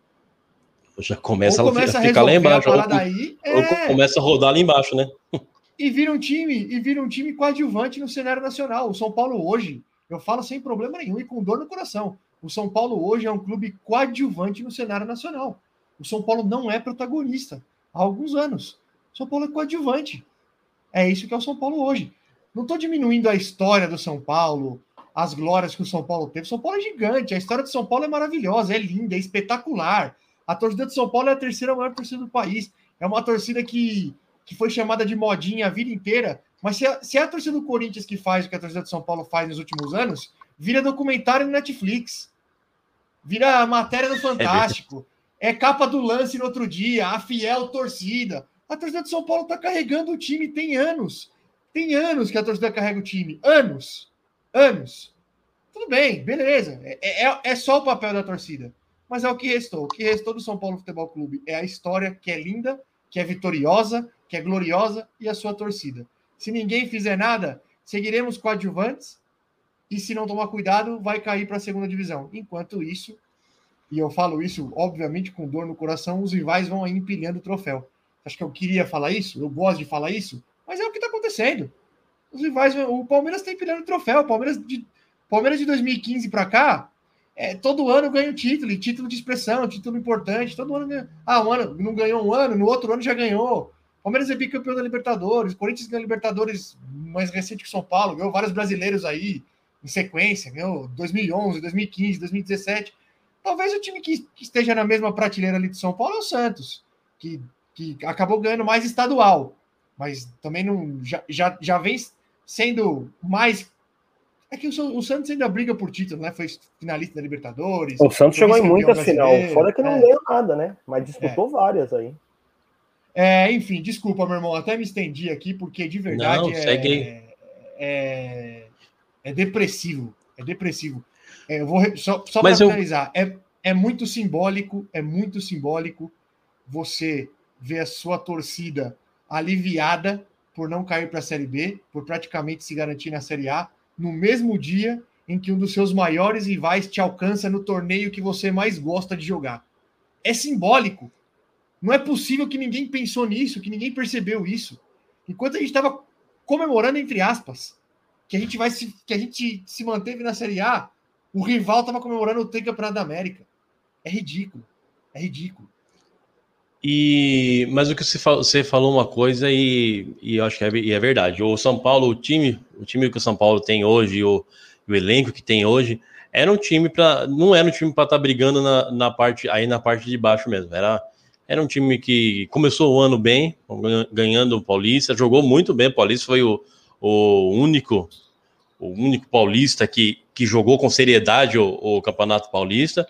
Já começa, ou começa a a ficar lá embaixo. a Ou, parada aí. ou É, começa a rodar lá embaixo, né? e vira um time, e vira um time coadjuvante no cenário nacional. O São Paulo hoje, eu falo sem problema nenhum e com dor no coração. O São Paulo hoje é um clube coadjuvante no cenário nacional. O São Paulo não é protagonista há alguns anos. O São Paulo é coadjuvante. É isso que é o São Paulo hoje. Não estou diminuindo a história do São Paulo, as glórias que o São Paulo teve. O São Paulo é gigante, a história do São Paulo é maravilhosa, é linda, é espetacular. A torcida do São Paulo é a terceira maior torcida do país. É uma torcida que, que foi chamada de modinha a vida inteira. Mas se, a- se é a torcida do Corinthians que faz o que a torcida do São Paulo faz nos últimos anos, vira documentário no Netflix. Vira matéria no Fantástico. É, capa do lance no outro dia, a fiel torcida. A torcida do São Paulo está carregando o time tem anos. Tem anos que a torcida carrega o time. Anos. Anos. Tudo bem, beleza. É, é, é só o papel da torcida. Mas é o que restou. O que restou do São Paulo Futebol Clube é a história que é linda, que é vitoriosa, que é gloriosa e a sua torcida. Se ninguém fizer nada, seguiremos coadjuvantes e se não tomar cuidado, vai cair para a segunda divisão. Enquanto isso, e eu falo isso, obviamente, com dor no coração, os rivais vão aí empilhando o troféu. Acho que eu queria falar isso, eu gosto de falar isso, mas é o que está acontecendo. Os rivais, o Palmeiras está empilhando o troféu. O Palmeiras de, Palmeiras de 2015 para cá, é, todo ano ganha um título, e título de expressão, título importante. Todo ano ganha. Ah, um ano não ganhou um ano, no outro ano já ganhou. Palmeiras é bicampeão da Libertadores, Corinthians ganhou a Libertadores mais recente que São Paulo, ganhou vários brasileiros aí em sequência, ganhou 2011, 2015, 2017. Talvez o time que, esteja na mesma prateleira ali do São Paulo é o Santos, que, que acabou ganhando mais estadual, mas também não já, já, já vem sendo mais. É que o, San- o Santos ainda briga por título, né? Foi finalista da Libertadores. O Santos chegou em muitas final. Fora que não é. ganhou nada, né? Mas disputou várias aí. É, enfim, desculpa, meu irmão, até me estendi aqui, porque de verdade Não, é, é, é depressivo. É depressivo. É, eu vou re- só, só para eu- finalizar, é, é muito simbólico, é muito simbólico você ver a sua torcida aliviada por não cair para a Série B, por praticamente se garantir na Série A, no mesmo dia em que um dos seus maiores rivais te alcança no torneio que você mais gosta de jogar. É simbólico. Não é possível que ninguém pensou nisso, que ninguém percebeu isso. Enquanto a gente estava comemorando, entre aspas, que a gente vai se, que a gente se manteve na Série A, o rival estava comemorando o tricampeonato da América. É ridículo. É ridículo. E, mas o que você falou, uma coisa e, e acho que é, e é verdade. O São Paulo, o time, o time que o São Paulo tem hoje, o, o elenco que tem hoje, era um time para, não era um time para estar brigando na, na parte aí na parte de baixo mesmo. Era, era um time que começou o ano bem, ganha- ganhando o Paulista, jogou muito bem. O Paulista foi o, o único, o único paulista que, que jogou com seriedade o, o Campeonato Paulista.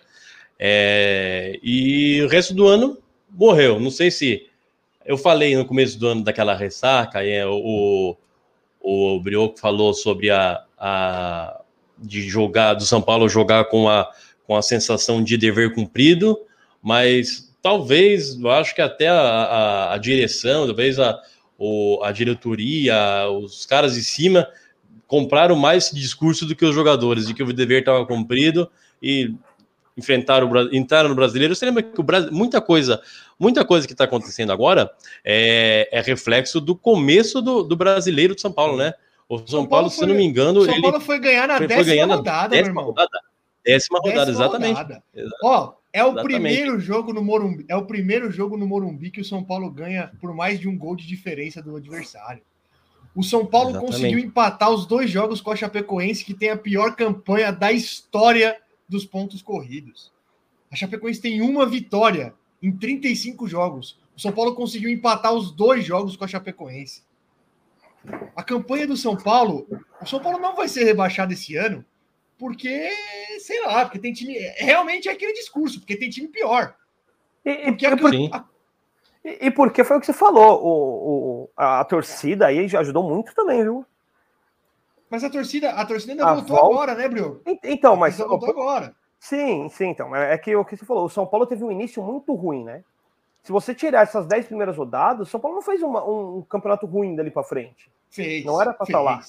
É, e o resto do ano morreu. Não sei se. Eu falei no começo do ano daquela ressaca, é, o, o Brioco falou sobre a, a de jogar, do São Paulo jogar com a, com a sensação de dever cumprido, mas talvez, eu acho que até a, a, a direção, talvez a, o, a diretoria, os caras de cima compraram mais discurso do que os jogadores, de que o dever estava cumprido e enfrentaram o, entraram no brasileiro. Você lembra que o Brasil, muita coisa, muita coisa que está acontecendo agora é, é, reflexo do começo do, do brasileiro de São Paulo, né? O São, São Paulo, Paulo foi, se não me engano, São ele Paulo foi ganhar na foi, décima foi rodada, décima meu irmão. Rodada. Décima rodada, décima exatamente. Rodada. Ó, é o exatamente. primeiro jogo no Morumbi, é o primeiro jogo no Morumbi que o São Paulo ganha por mais de um gol de diferença do adversário. O São Paulo exatamente. conseguiu empatar os dois jogos com a Chapecoense, que tem a pior campanha da história dos pontos corridos. A Chapecoense tem uma vitória em 35 jogos. O São Paulo conseguiu empatar os dois jogos com a Chapecoense. A campanha do São Paulo, o São Paulo não vai ser rebaixado esse ano, porque, sei lá, porque tem time. Realmente é aquele discurso, porque tem time pior. E, porque a, a, e, e porque foi o que você falou, o, o, a, a torcida aí já ajudou muito também, viu? Mas a torcida, a torcida ainda a voltou volta... agora, né, Brio? Então, mas. Voltou agora. Sim, sim, então. É, é que o que você falou, o São Paulo teve um início muito ruim, né? Se você tirar essas 10 primeiras rodadas, o São Paulo não fez uma, um, um, campeonato ruim dali para frente. Fez. Não era para falar.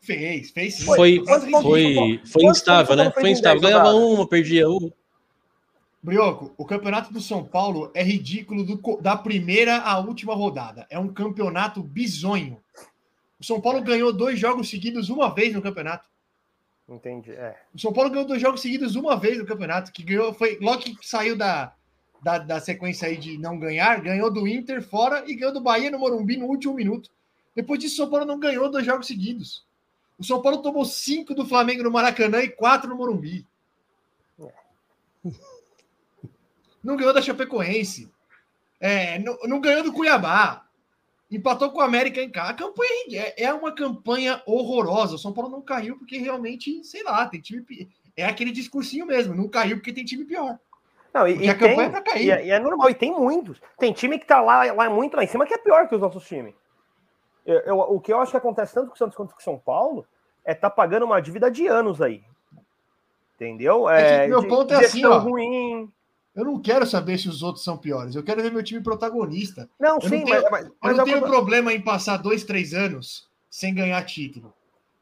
Fez, fez. Foi, foi, foi, foi instável, né? Foi instável. Ganhava uma, perdia uma. Brioco, o campeonato do São Paulo é ridículo do, da primeira à última rodada. É um campeonato bizonho. O São Paulo ganhou dois jogos seguidos uma vez no campeonato. Entendi. É. O São Paulo ganhou dois jogos seguidos uma vez no campeonato, que ganhou, foi logo que saiu da, da, da sequência aí de não ganhar, ganhou do Inter fora e ganhou do Bahia no Morumbi no último minuto. Depois disso, o São Paulo não ganhou dois jogos seguidos. O São Paulo tomou cinco do Flamengo no Maracanã e quatro no Morumbi. É. Não ganhou da Chapecoense. É, não, não ganhou do Cuiabá. Empatou com o América em casa. A campanha é, é uma campanha horrorosa. O São Paulo não caiu porque realmente, sei lá, tem time. É aquele discursinho mesmo. Não caiu porque tem time pior. Não, e, e a campanha tem, é pra cair. E é, e é, normal, e tem muitos. Tem time que tá lá, lá muito lá em cima que é pior que os nossos times. Eu, eu, o que eu acho que acontece tanto com o Santos quanto com o São Paulo é tá pagando uma dívida de anos aí. Entendeu? É, é meu ponto é assim, ó. Ruim. Eu não quero saber se os outros são piores. Eu quero ver meu time protagonista. Não, eu sim, não tenho, mas, mas, eu não tenho problema em passar dois, três anos sem ganhar título.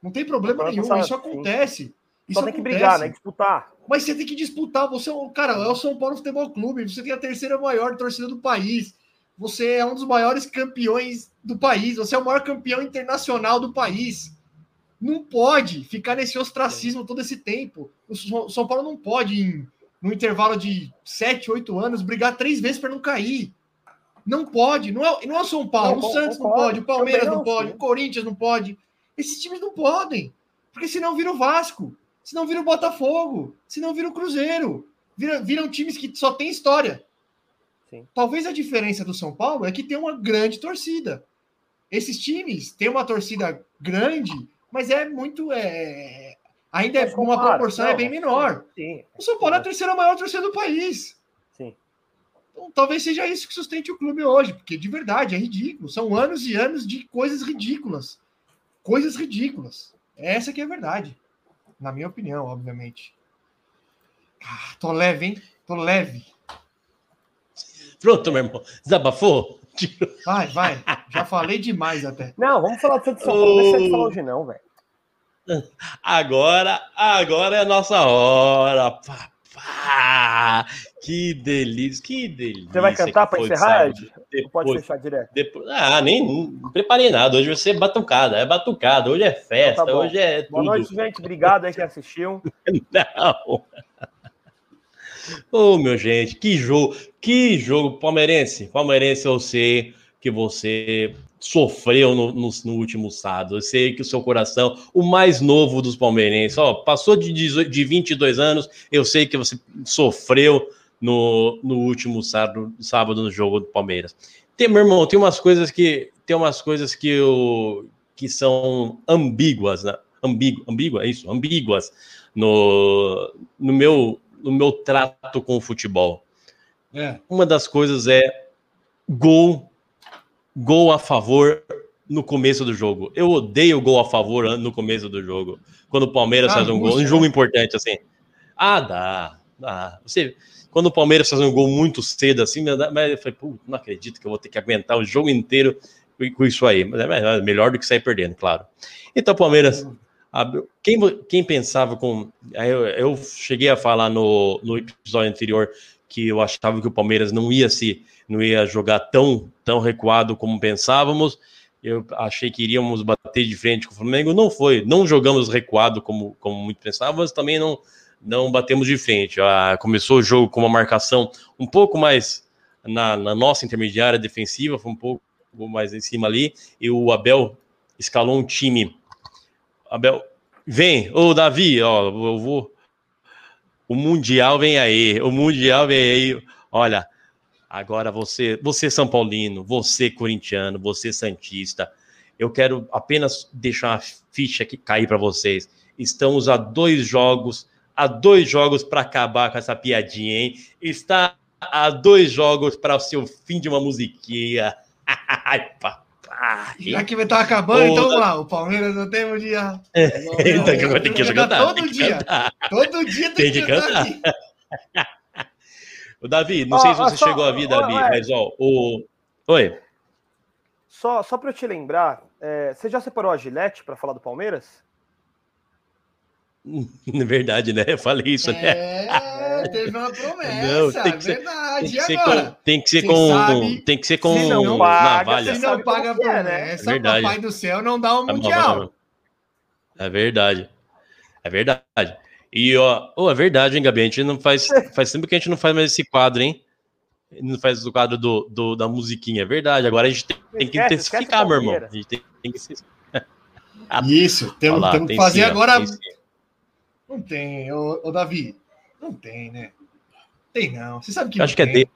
Não tem problema nenhum. Passar, isso acontece. Isso Só tem acontece. que brigar, né? Disputar. Mas você tem que disputar. Você é um cara, é o São Paulo Futebol Clube. Você tem a terceira maior torcida do país. Você é um dos maiores campeões do país. Você é o maior campeão internacional do país. Não pode ficar nesse ostracismo todo esse tempo. O São Paulo não pode, em no intervalo de 7, 8 anos, brigar três vezes para não cair. Não pode. Não é, não é o São Paulo. Não, o Santos não, pode, o Palmeiras não, não pode, o Corinthians não pode. Esses times não podem. Porque senão vira o Vasco, senão vira o Botafogo, senão vira o Cruzeiro. Vira, viram times que só tem história. Sim. Talvez a diferença do São Paulo é que tem uma grande torcida. Esses times têm uma torcida grande, mas é muito. É, ainda é uma proporção não, é bem menor. Sim, o São Paulo é a terceira maior torcida do país. Sim. Então, talvez seja isso que sustente o clube hoje, porque de verdade é ridículo. São anos e anos de coisas ridículas. Coisas ridículas. Essa que é a verdade. Na minha opinião, obviamente. Ah, tô leve, hein? Tô leve. Pronto, meu irmão. Desabafou? Vai, vai. Já falei demais até. Não, vamos falar do São Paulo. Não deixa de falar hoje, não, velho. Agora, agora é a nossa hora, papá. Que delícia, que delícia. Você vai cantar para encerrar? Depois, pode fechar direto? Depois, ah, nem não preparei nada. Hoje vai ser batucada, é batucada. Hoje é festa, então tá hoje é tudo. Boa noite, gente. Obrigado aí que assistiu. Não. Ô, oh, meu gente, que jogo, que jogo palmeirense. Palmeirense, eu sei que você sofreu no, no, no, último sábado. Eu sei que o seu coração, o mais novo dos palmeirenses, ó, passou de, 18, de 22 anos, eu sei que você sofreu no, no último sábado, sábado no jogo do Palmeiras. Tem, meu irmão, tem umas coisas que tem umas coisas que, eu, que são ambíguas, né? Ambígu, ambígua, é isso, ambíguas no, no meu no meu trato com o futebol. É. Uma das coisas é gol, gol a favor no começo do jogo. Eu odeio gol a favor no começo do jogo. Quando o Palmeiras Ah, faz um gol, um jogo né? importante assim. Ah, dá, dá. Você, quando o Palmeiras faz um gol muito cedo assim, mas eu falei, pô, não acredito que eu vou ter que aguentar o jogo inteiro com- isso aí. Mas é melhor- melhor do que sair perdendo, claro. Então, Palmeiras. Quem, quem pensava com. Eu, eu cheguei a falar no, no episódio anterior que eu achava que o Palmeiras não ia se não ia jogar tão, tão recuado como pensávamos. Eu achei que iríamos bater de frente com o Flamengo. Não foi. Não jogamos recuado como, como muito pensávamos, também não, não batemos de frente. Ah, começou o jogo com uma marcação um pouco mais na, na nossa intermediária defensiva, foi um pouco mais em cima ali, e o Abel escalou um time. Abel, vem, ô Davi, ó, eu vou. O Mundial vem aí, o Mundial vem aí. Olha, agora você, você São Paulino, você corintiano, você Santista, eu quero apenas deixar uma ficha aqui cair para vocês. Estamos a dois jogos, a dois jogos para acabar com essa piadinha, hein? Está a dois jogos para o seu fim de uma musiquinha. Ai, papai. Já que vai estar acabando, Ô, então vamos lá. O Palmeiras não tem um dia. Então, que eu vou ter que Jogar cantar. todo dia. cantar. Todo dia tem, Tem que cantar. O Davi, não Ó, sei se ó, você só- chegou a ó, Davi, é. mas ó, o. Oi. Só, só para eu te lembrar, é, você já separou a Gillette para falar do Palmeiras? Na verdade, né? Eu falei isso, né? É, teve uma promessa. Não, tem que ser- verdade. Tem que, e ser agora? com, tem que ser com. sabe- tem que ser com se não paga, navalha. Se Você não paga a que é, né? promessa, É o papai do céu não dá o É mundial. É verdade. É verdade. E, ó, oh, é verdade, hein, Gabi? A gente não faz. Faz tempo que a gente não faz mais esse quadro, hein? Não faz o quadro do, do- da musiquinha. É verdade. Agora a gente tem, tem que intensificar, meu irmão. A gente tem, tem que se. Isso, temos, lá, temos que fazer sim, agora. Não tem, ô, ô, Davi. Não tem, né? Tem não. Você sabe que acho que é tem. David.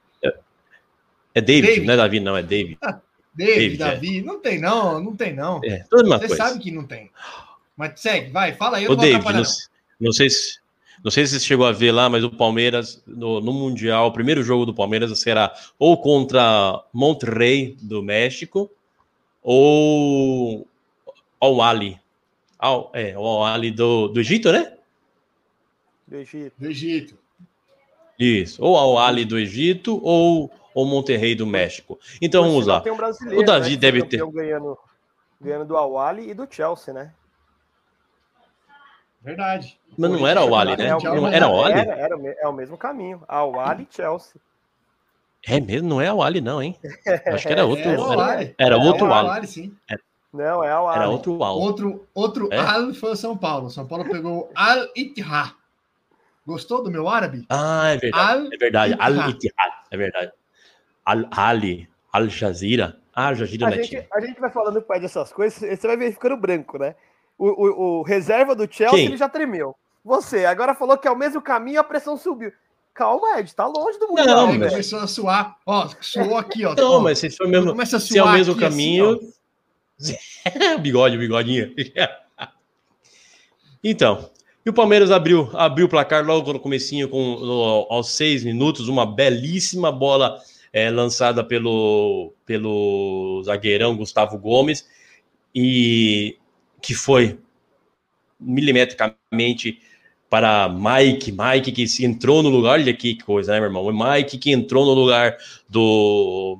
É David, David. não é Davi, não, é David. David, David, é. Davi. Não tem não, não tem não. É, toda uma Você coisa. sabe que não tem. Mas segue, vai, fala aí, eu Ô, não David, não, não sei se. Não sei se você chegou a ver lá, mas o Palmeiras, no, no Mundial, o primeiro jogo do Palmeiras será ou contra Monterrey do México, ou ao Ali. Ao, é, ao Ali do, do Egito, né? Do Egito. Do Egito. Isso. Ou ao Ali do Egito, ou o Monterrey do México. Então vamos lá. Tem um brasileiro, O Davi que foi deve campeão Ganhando, ganhando do Awali e do Chelsea, né? Verdade. Mas não era o Ali, né? É o Não era o Ali? Era, era o é o mesmo caminho. Awali e Chelsea. É mesmo, não é o Ali, não, hein? Acho que era outro. É, o era, Ali. era É, outro o Ali. Ali, sim. Não, é Awali. Era outro Ali. Outro, outro É? Al foi o São Paulo. São Paulo pegou Al Ittihad. Gostou do meu árabe? Ah, é verdade. Al É verdade. Al é verdade. Al Ali, Al Jazeera. Ah, A é gente, a gente vai falando pai dessas coisas, você vai ver ficando branco, né? O, o- o reserva do Chelsea Quem? ele já tremeu. Você agora falou que é o mesmo caminho, a pressão subiu. Calma, Ed, tá longe do mundial, Não, Aí velho. começou a suar. Ó, suou aqui, ó. Não, Ó, mas se for mesmo, começa a se é o suar mesmo assim, caminho. ó. bigode, bigodinha. então, e o Palmeiras abriu, abriu o placar logo no comecinho, com, no- aos seis minutos, uma belíssima bola é, lançada pelo, pelo zagueirão Gustavo Gomes, e que foi milimetricamente para Mike, Mike que se entrou no lugar, olha que coisa, né, meu irmão? Mike que entrou no lugar do,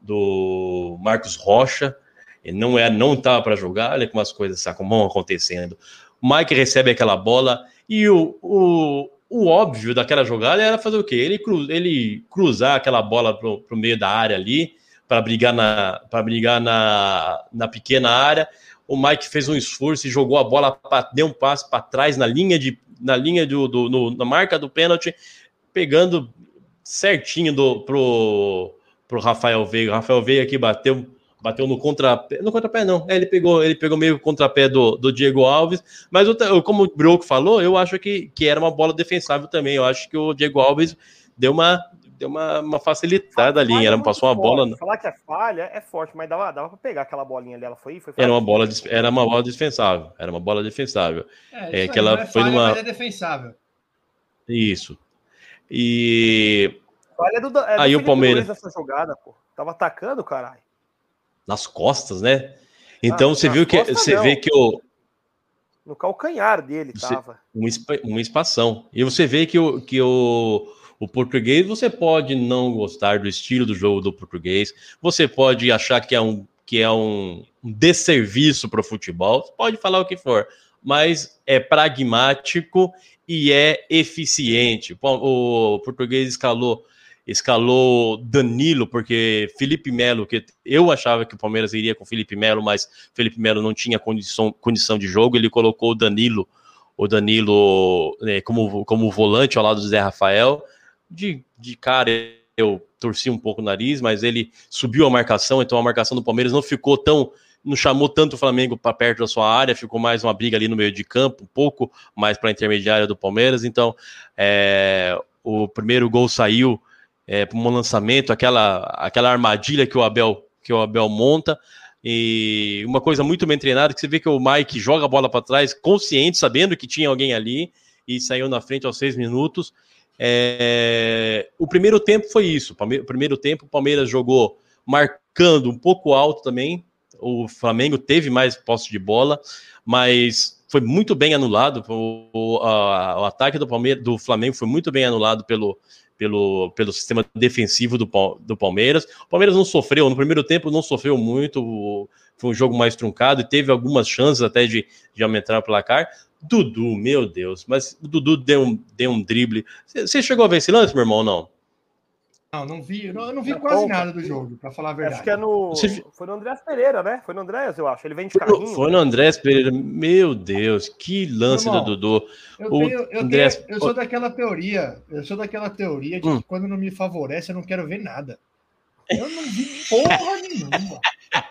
do Marcos Rocha, ele não é, não estava para jogar, olha como as coisas sabe, como vão acontecendo. Mike recebe aquela bola e o, o, o óbvio daquela jogada era fazer o quê? Ele, cru, ele cruzar aquela bola para o meio da área ali, para brigar, na, brigar na, na pequena área. O Mike fez um esforço e jogou a bola, pra, deu um passo para trás na linha, de, na, linha do, do no, na marca do pênalti, pegando certinho do, pro, pro Rafael Veiga. O Rafael Veiga aqui bateu bateu no contrapé, no contrapé não, é, ele pegou, ele pegou meio o contrapé do, do Diego Alves, mas eu, como o Broco falou, eu acho que, que era uma bola defensável também, eu acho que o Diego Alves deu uma, deu uma, uma facilitada ali, ela muito passou uma forte. bola... Falar que é falha é forte, mas dava, dava pra pegar aquela bolinha ali, ela foi, foi Era uma bola, era uma bola defensável, era uma bola defensável. É, É que aí, ela não é foi falha, numa- mas é defensável. Isso. E. Olha do, é do Aí o Palmeiras- Luiz nessa jogada, pô. Tava atacando, caralho. Nas costas, né? Então Ah, você viu que você não. vê que o, No calcanhar dele Você- tava. uma, uma espação. E você vê que, o, que o, o português, você pode não gostar do estilo do jogo do português, você pode achar que é um, que é um, um desserviço para o futebol, pode falar o que for, mas é pragmático e é eficiente. O, o português escalou escalou Danilo, porque Felipe Melo, que eu achava que o Palmeiras iria com Felipe Melo, mas Felipe Melo não tinha condição, condição de jogo, ele colocou o Danilo, o Danilo né, como, como volante ao lado do Zé Rafael. De, de cara, eu torci um pouco o nariz, mas ele subiu a marcação, então a marcação do Palmeiras não ficou tão. Não chamou tanto o Flamengo para perto da sua área, ficou mais uma briga ali no meio de campo, um pouco mais para a intermediária do Palmeiras. Então, é, o primeiro gol saiu é, para um lançamento, aquela, aquela armadilha que o Abel que o Abel monta. E uma coisa muito bem treinada, que você vê que o Mike joga a bola para trás, consciente, sabendo que tinha alguém ali, e saiu na frente aos seis minutos. É, o primeiro tempo foi isso. O primeiro tempo, o Palmeiras jogou marcando um pouco alto também. O Flamengo teve mais posse de bola, mas foi muito bem anulado. O, a, o ataque do, Palmeiras, do Flamengo foi muito bem anulado pelo, pelo, pelo sistema defensivo do, do Palmeiras. O Palmeiras não sofreu, no primeiro tempo não sofreu muito, foi um jogo mais truncado e teve algumas chances até de, de aumentar o placar. Dudu, meu Deus, mas o Dudu deu um, deu um drible. Você chegou a ver esse lance, meu irmão, não? Não, não vi, eu não, eu não vi quase nada do jogo, para falar a verdade. Acho que é no. Você- Foi no Andrés Pereira, né? Foi no Andrés, eu acho. Ele vem de carrinho. Foi no Andrés Pereira. Meu Deus, que lance Irmão, do Dudu. Eu, O tenho, eu, André- tenho- eu sou daquela teoria, eu sou daquela teoria de Hum. que quando não me favorece, eu não quero ver nada. Eu não vi porra nenhuma.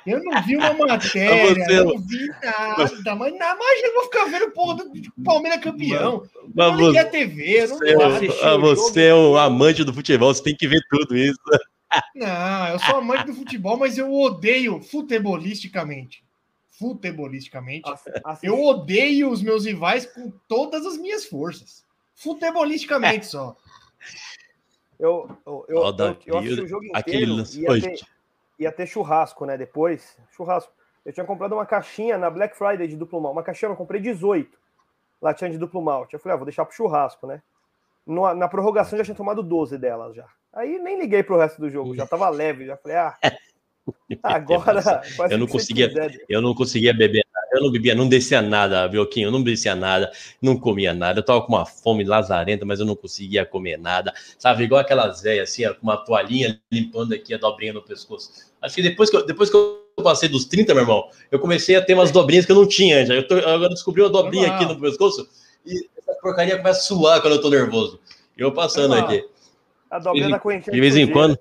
Eu não vi uma matéria, Mas você- eu não vi nada, mas na mais eu vou ficar vendo porra do Palmeiras campeão. Eu Mas não liguei você, a TV, eu não vi é, nada. ah, o você é um amante do futebol, você tem que ver tudo isso. Não, eu sou amante do futebol, mas eu odeio futebolisticamente. Futebolisticamente. Eu odeio os meus rivais com todas as minhas forças. Futebolisticamente só. Eu, eu, eu, eu, eu assisti o jogo aquele inteiro. lance- Ia Oi. ter, ia ter churrasco, né? Depois. Churrasco. Eu tinha comprado uma caixinha na Black Friday de duplo malte. Uma caixinha, eu comprei 18 latinha de duplo malte. Eu falei, ah, vou deixar pro churrasco, né? No- na prorrogação já tinha tomado 12 delas já. Aí nem liguei pro resto do jogo, já tava leve, já falei, ah, agora. Eu não conseguia- quiser. Eu não conseguia beber eu não bebia, não descia nada, Bioquinho, eu não descia nada, não comia nada. Eu tava com uma fome lazarenta, mas eu não conseguia comer nada. Sabe, igual aquelas velhas assim, com uma toalhinha limpando aqui a dobrinha no pescoço. Acho que depois que eu, depois que eu passei dos 30, meu irmão, eu comecei a ter umas dobrinhas que eu não tinha já. Eu, tô, eu agora descobri uma dobrinha aqui no pescoço e essa porcaria começa a suar quando eu tô nervoso. Eu passando aqui. A dobrinha De- da correntinha De vez em quando.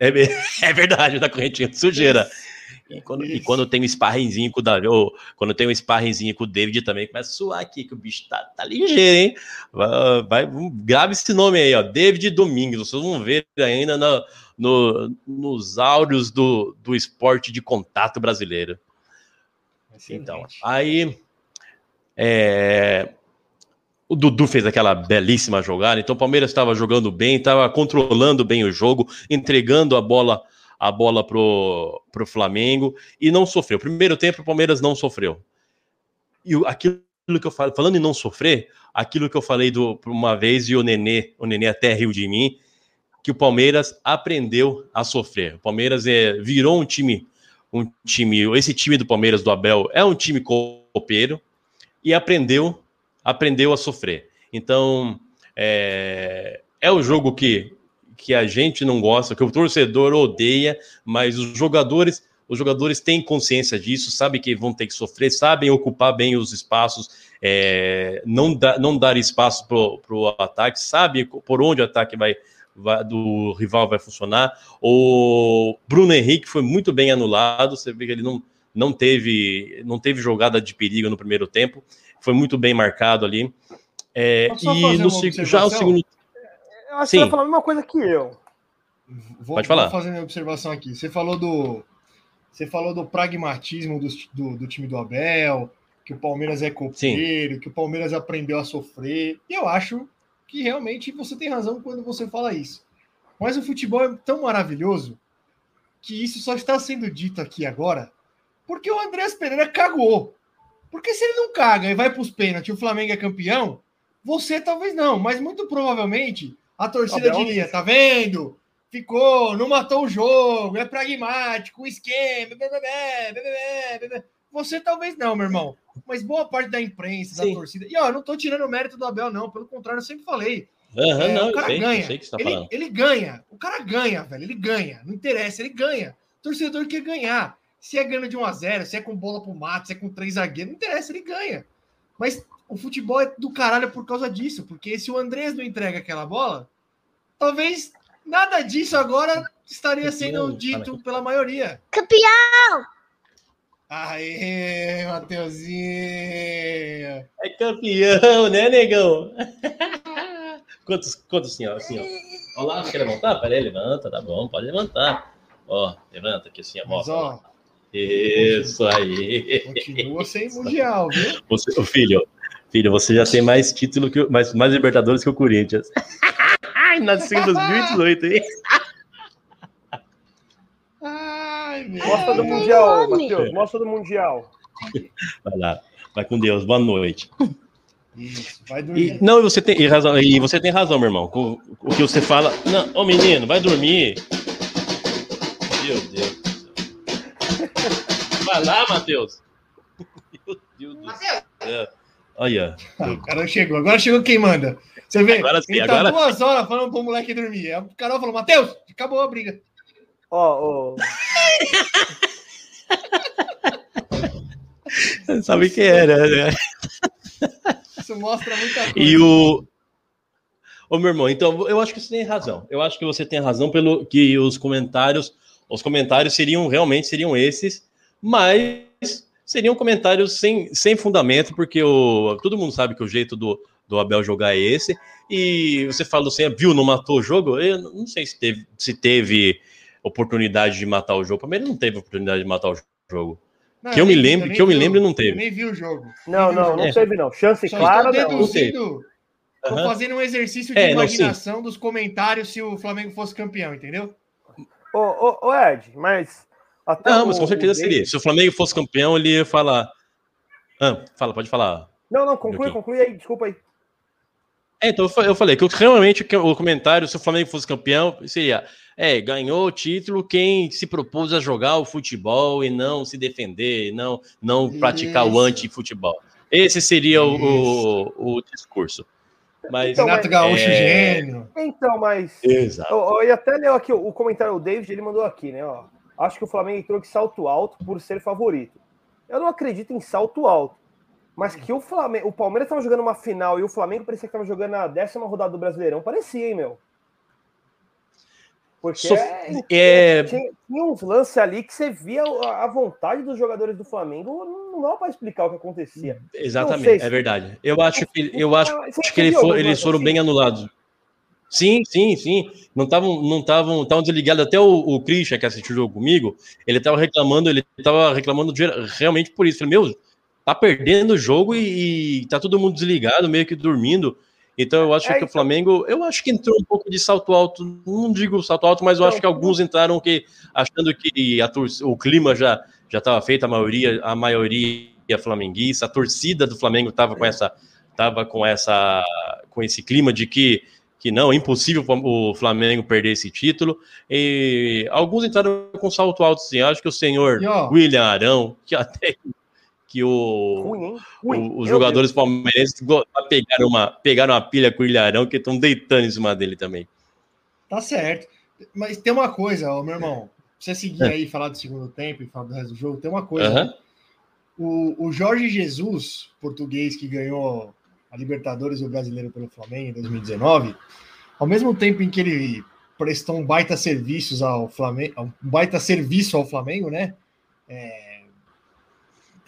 É, é verdade, da correntinha de sujeira. E quando, e quando tenho um sparringzinho com o Davi, ou quando tenho um sparringzinho com o David também, começa a suar aqui, que o bicho tá, tá ligeiro, hein? Vai, vai- grave esse nome aí, ó. David Domingos. Vocês vão ver ainda no, no- nos áureos do, do esporte de contato brasileiro. Então, Excelente. aí é, o Dudu fez aquela belíssima jogada, então o Palmeiras estava jogando bem, estava controlando bem o jogo, entregando a bola a bola pro, pro Flamengo e não sofreu. Primeiro tempo o Palmeiras não sofreu. E aquilo que eu falo, falando em não sofrer, aquilo que eu falei do, uma vez e o Nenê, o Nenê até riu de mim, que o Palmeiras aprendeu a sofrer. O Palmeiras é, virou um time um time, esse time do Palmeiras do Abel é um time copeiro e aprendeu, aprendeu a sofrer. Então é, é o jogo que, que a gente não gosta, que o torcedor odeia, mas os jogadores, os jogadores têm consciência disso, sabem que vão ter que sofrer, sabem ocupar bem os espaços, é, não, dá, não dar espaço para o ataque, sabe por onde o ataque vai, vai- do rival vai funcionar. O Bruno Henrique foi muito bem anulado. Você vê que ele não, não, teve, não teve jogada de perigo no primeiro tempo. Foi muito bem marcado ali. É, e no já o segundo. Eu acho que Sim. você vai falar a mesma coisa que eu. Vou, Pode falar. Vou fazer minha observação aqui. Você falou do, você falou do pragmatismo do, do, do time do Abel, que o Palmeiras é copeiro, que o Palmeiras aprendeu a sofrer. E eu acho que realmente você tem razão quando você fala isso. Mas o futebol é tão maravilhoso que isso só está sendo dito aqui agora porque o Andrés Pereira cagou. Porque se ele não caga e vai para os pênaltis e o Flamengo é campeão, você talvez não, mas muito provavelmente a torcida Abel, diria: tá vendo? Ficou, não matou o jogo, é pragmático, o esquema, bebê, bebê, bebê. Você talvez não, meu irmão. Mas boa parte da imprensa, Sim. da torcida. E ó, eu não tô tirando o mérito do Abel, não. Pelo contrário, eu sempre falei. Uhum, é, não, o cara sei, ganha. Tá ele, ele, ganha. O cara ganha, velho. Ele ganha. Não interessa, ele ganha. O torcedor quer ganhar. Se é ganho de 1 a 0 se é com bola pro mato, se é com três zagueiros, não interessa, ele ganha. Mas o futebol é do caralho por causa disso. Porque se o Andrés não entrega aquela bola, talvez nada disso agora estaria sendo dito pela maioria. Campeão! Aê, Mateuzinho! É campeão, né, negão? quantos, quantos assim, ó, assim, ó. Olha lá, quer levantar? Pera aí, levanta, tá bom, pode levantar. Ó, levanta aqui assim, ó. Mas, ó, Isso aí. Continua sem mundial, viu? Você, filho, filho, você já tem mais título que mais, mais Libertadores que o Corinthians. Ai, nasceu em 2018, hein? Mostra do Mundial, Matheus. Mostra do Mundial. Vai lá. Vai com Deus. Boa noite. Isso, vai dormir. E, não, você tem e razão, e você tem razão, meu irmão. O, o que você fala. Não, ô menino, vai dormir. Meu Deus. Vai lá, Matheus. Meu Deus do céu. Olha. Ah, o cara chegou. Agora chegou quem manda. Você vê, agora sim, ele tá agora... duas horas falando pro moleque dormir. O Carol falou, Matheus, acabou a briga. Ó, oh, oh. Sabe que era, né? Isso mostra muita coisa. E o. Ô, meu irmão, então eu acho que você tem razão. Eu acho que você tem razão pelo que os comentários, os comentários seriam realmente seriam esses, mas seriam comentários sem, sem fundamento, porque o, todo mundo sabe que o jeito do, do Abel jogar é esse. E você falou assim, viu, não matou o jogo? Eu não sei se teve, se teve oportunidade de matar o jogo. Para mim, ele não teve oportunidade de matar o jogo. Não, que eu, me lembro, que eu me lembro, não teve. Eu nem vi o jogo. Não, não, não é. teve não. Chance Só clara, não. Estou uhum. fazendo um exercício de é, imaginação não, dos comentários se o Flamengo fosse campeão, entendeu? Ô, ô, ô Ed, mas não, mas com certeza seria. Se o Flamengo fosse campeão, ele ia falar. Ah, fala, pode falar. Não, não, conclui, conclui aí, desculpa aí. É, então eu falei que realmente o comentário, se o Flamengo fosse campeão, seria: é, ganhou o título quem se propôs a jogar o futebol e não se defender, não, não praticar o anti-futebol. Esse seria o, o, o, discurso. Mas, então, Renato Gaúcho é... gênio. Então, mas. Exato. Eu, eu até leu aqui o, o comentário, o David, ele mandou aqui, né? Ó, acho que o Flamengo entrou de salto alto por ser favorito. Eu não acredito em salto alto. Mas que o Flamengo, o Palmeiras estava jogando uma final e o Flamengo parecia que estava jogando a décima rodada do Brasileirão. Parecia, hein, meu? Porque so, é, é... Tinha, tinha, uns lances ali que você via a vontade dos jogadores do Flamengo, não dá para explicar o que acontecia. Exatamente, se... é verdade. Eu acho que, eu acho, acho que ele for, eles foram assim? bem anulados. Sim, sim, sim. Não estavam, não estavam, estavam desligados. Até o, o Christian que assistiu o jogo comigo, ele estava reclamando, ele estava reclamando realmente por isso. Falei, meu, tá perdendo o jogo e, e tá todo mundo desligado, meio que dormindo. Então eu acho é, que o Flamengo, eu acho que entrou um pouco de salto alto, não digo salto alto, mas eu acho que alguns entraram que achando que a, o clima já já estava feito, a maioria a maioria flamenguista, a torcida do Flamengo estava com essa tava com essa com esse clima de que que não, é impossível o Flamengo perder esse título. E alguns entraram com salto alto, sim. Acho que o senhor William Arão, que até que o, Ruim, o os jogadores Deus. palmeirenses pegaram uma, pegaram uma pilha com o Ilharão que estão deitando em cima dele também. Tá certo. Mas tem uma coisa, ó, meu irmão. Você seguir é. aí e falar do segundo tempo e falar do resto do jogo, tem uma coisa. O, o Jorge Jesus, português que ganhou a Libertadores e o Brasileiro pelo Flamengo em 2019, ao mesmo tempo em que ele prestou um baita serviços ao Flamengo, um baita serviço ao Flamengo, né? É,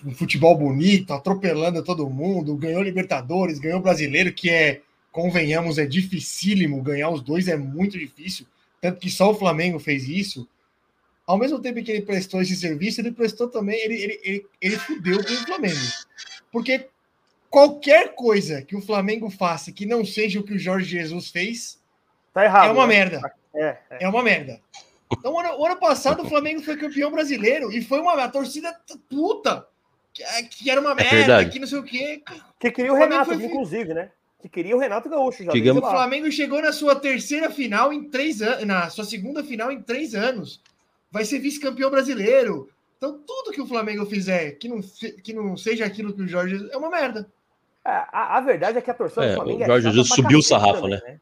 um futebol bonito, atropelando todo mundo, ganhou Libertadores, ganhou Brasileiro, que é, convenhamos, é dificílimo ganhar os dois, é muito difícil, tanto que só o Flamengo fez isso. Ao mesmo tempo que ele prestou esse serviço, ele prestou também, ele, ele, ele, ele fudeu com o Flamengo. Porque qualquer coisa que o Flamengo faça que não seja o que o Jorge Jesus fez, Tá errado. é uma né? merda. É, é. É uma merda. Então, o ano, o ano passado, o Flamengo foi campeão brasileiro e foi uma a torcida puta. Que, que era uma merda, verdade. que não sei o quê. Que queria o O Renato, foi- inclusive, né? Que queria o Renato Gaúcho já. Digamos- O. Flamengo chegou na sua terceira final em três anos, na sua segunda final em três anos. Vai ser vice-campeão brasileiro. Então, tudo que o Flamengo fizer que não, que não seja aquilo que o Jorge é uma merda. É, a, a verdade é que a torcida É, do Flamengo o Jorge chata Jesus subiu o sarrafo, também, né?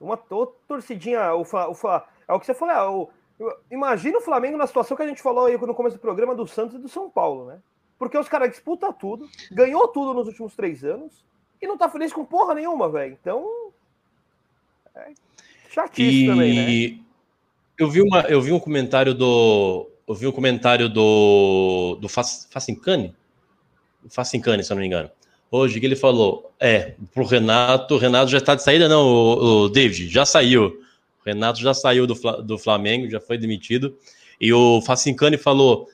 Uma to- torcidinha, o, o, é o que você falou, é, o- imagina o Flamengo na situação que a gente falou aí no começo do programa do Santos e do São Paulo, né? Porque os caras disputam tudo, ganhou tudo nos últimos três anos e não tá feliz com porra nenhuma, velho. Então. É chatice E também, né? eu vi uma, eu vi um comentário do, eu vi um comentário do do Fac- Facincani, Facincani, se eu não me engano. Hoje que ele falou, é, pro Renato, o Renato já está de saída não, o, o David já saiu. O Renato já saiu do, do Flamengo, já foi demitido. E o Facincani falou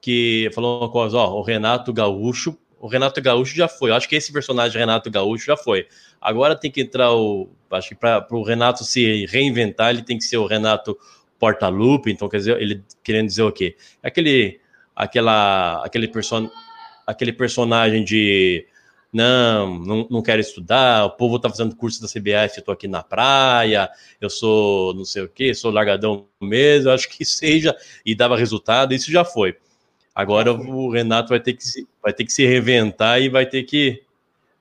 que falou uma coisa, ó, o Renato Gaúcho, o Renato Gaúcho já foi. Eu acho que esse personagem Renato Gaúcho já foi. Agora tem que entrar o. Acho que para o Renato se reinventar, ele tem que ser o Renato Portaluppi. Então, quer dizer, ele querendo dizer o quê? Aquele, aquela, aquele, person, aquele personagem de. Não, não, não quero estudar, o povo tá fazendo curso da CBF, eu tô aqui na praia, eu sou não sei o quê, sou largadão mesmo, acho que seja, e dava resultado, isso já foi. Agora o Renato vai ter que se, vai ter que se reinventar e vai ter que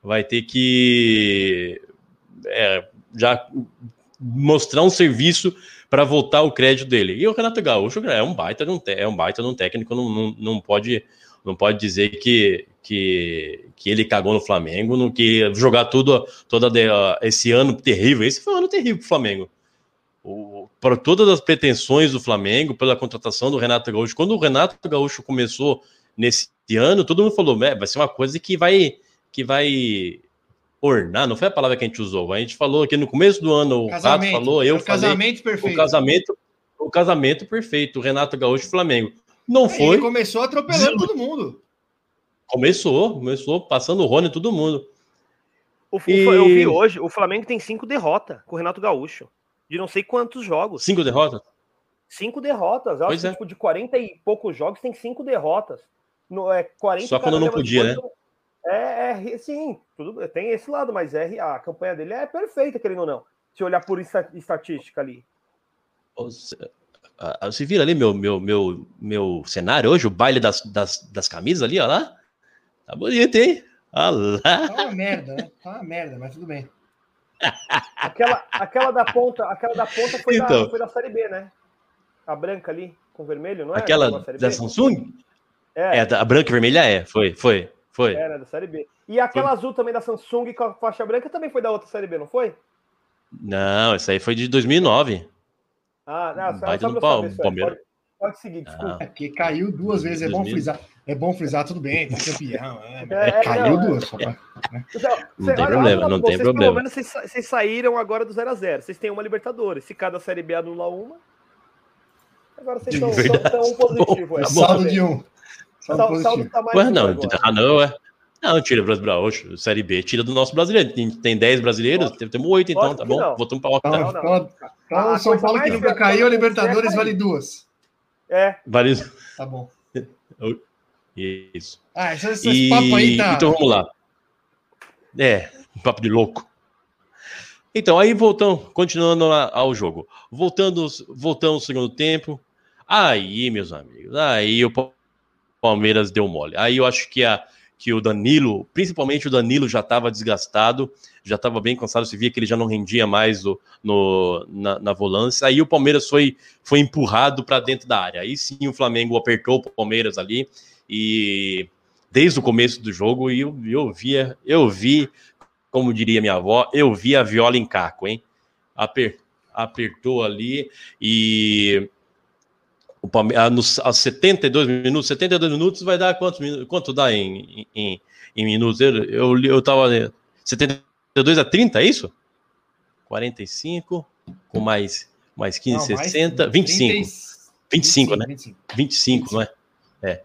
vai ter que é, já mostrar um serviço para voltar o crédito dele. E o Renato Gaúcho é um baita de um, é um baita de um técnico, não, não, não pode não pode dizer que, que, que ele cagou no Flamengo, no que jogar tudo toda de- esse ano terrível. Esse foi um ano terrível para o Flamengo. O- Para todas as pretensões do Flamengo, pela contratação do Renato Gaúcho. Quando o Renato Gaúcho começou nesse ano, todo mundo falou: "É, vai ser uma coisa que vai que vai ornar, não foi a palavra que a gente usou. A gente falou aqui no começo do ano, o Rato falou, eu o falei, casamento o perfeito. casamento, o casamento perfeito, o Renato Gaúcho e Flamengo. Não Ele foi, começou atropelando todo mundo. Começou, começou passando o Rony todo mundo. O, E- Eu vi hoje, o Flamengo tem cinco derrotas com o Renato Gaúcho. De não sei quantos jogos. Cinco derrotas? Cinco derrotas. Eu Pois acho é. que tipo, de 40 e poucos jogos tem cinco derrotas. No, é, 40 Só quando não podia, né? É, é, sim, tudo, tem esse lado, mas é, a campanha dele é perfeita, querendo ou não. Se olhar por esta- estatística ali. Você, você vira ali meu, meu, meu, meu cenário hoje, o baile das, das, das camisas ali, ó lá? Tá bonito, hein? Olha lá. Tá uma merda, né? Tá uma merda, mas tudo bem. Aquela, aquela da ponta, aquela da ponta foi, Então. da, foi da Série B, né? A branca ali, com vermelho, não é? Aquela Da Série da B? Samsung? É, É, a branca e vermelha é, foi, foi, foi. era da Série B. E aquela azul também da Samsung com a faixa branca também foi da outra Série B, não foi? Não, essa aí foi de 2009. Ah, não, Baita aí. Palmeiras. Pode, seguir, desculpa. É porque caiu duas vezes, é bom 2000. frisar. É bom frisar, tudo bem, tá campeão. É, mas É, é, caiu não, é. duas. Só pra... Então, Não tem olha, problema, não tem vocês, problema. Pelo menos vocês, sa- vocês saíram agora do 0x0. Vocês têm uma Libertadores. Se cada Série B anula uma. Agora vocês estão Verdade. um positivo. Tá é. bom. Saldo de um. Saldo Saldo, saldo tá mais Ué, um não, agora. ah, não, é. Não, tira brasileiro, oxe, Série B, tira do nosso brasileiro. Tem, tem 10 brasileiros, Lógico. temos 8, então, Lógico tá bom? não. Voltamos octava. não. então, então A o São Paulo que nunca caiu, a é Libertadores vale duas. É, Tá bom. isso. Ah, esse, esse E, papo aí tá. Então vamos lá. É, um papo de louco. Então, aí voltamos, continuando a- ao jogo. Voltando, voltando ao segundo tempo. Aí, meus amigos, aí o Pa- Palmeiras deu mole. Aí eu acho que, a, que o Danilo, principalmente o Danilo, já estava desgastado, já estava bem cansado. Você via que ele já não rendia mais no, no- na, na volância. Aí o Palmeiras foi, foi empurrado para dentro da área. Aí sim o Flamengo apertou o Palmeiras ali e desde o começo do jogo eu, eu via, eu vi, como diria minha avó, eu vi a viola em caco, hein? Aper, apertou ali e o Palmeiras, nos, aos 72 minutos, 72 minutos vai dar quantos minutos? Quanto dá em, em, em minutos? Eu, eu, eu tava 72 a 30, é isso? 45 com mais mais 15, Não, mais 60, 25. 30 25, né? 25. 25, não é? É.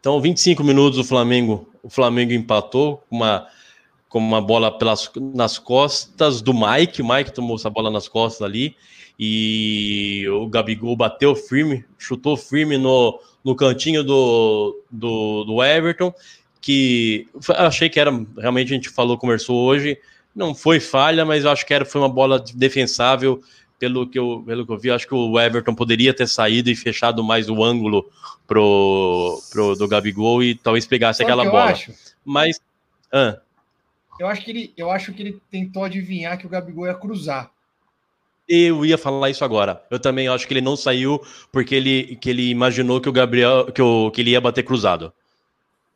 Então, 25 minutos o Flamengo, o Flamengo empatou com uma, com uma bola pelas, nas costas do Mike. O Mike tomou essa bola nas costas ali. E o Gabigol bateu firme, chutou firme no, no cantinho do, do, do Everton. Que achei que era realmente a gente falou, conversou hoje. Não foi falha, mas eu acho que era, foi uma bola defensável pelo que eu, pelo que eu vi, acho que o Everton poderia ter saído e fechado mais o ângulo pro, pro do Gabigol e talvez pegasse Sabe aquela bola. acho? Mas ah, Eu acho que ele, eu acho que ele tentou adivinhar que o Gabigol ia cruzar. eu ia falar isso agora. Eu também acho que ele não saiu porque ele, que ele imaginou que o Gabriel que, o, que ele ia bater cruzado.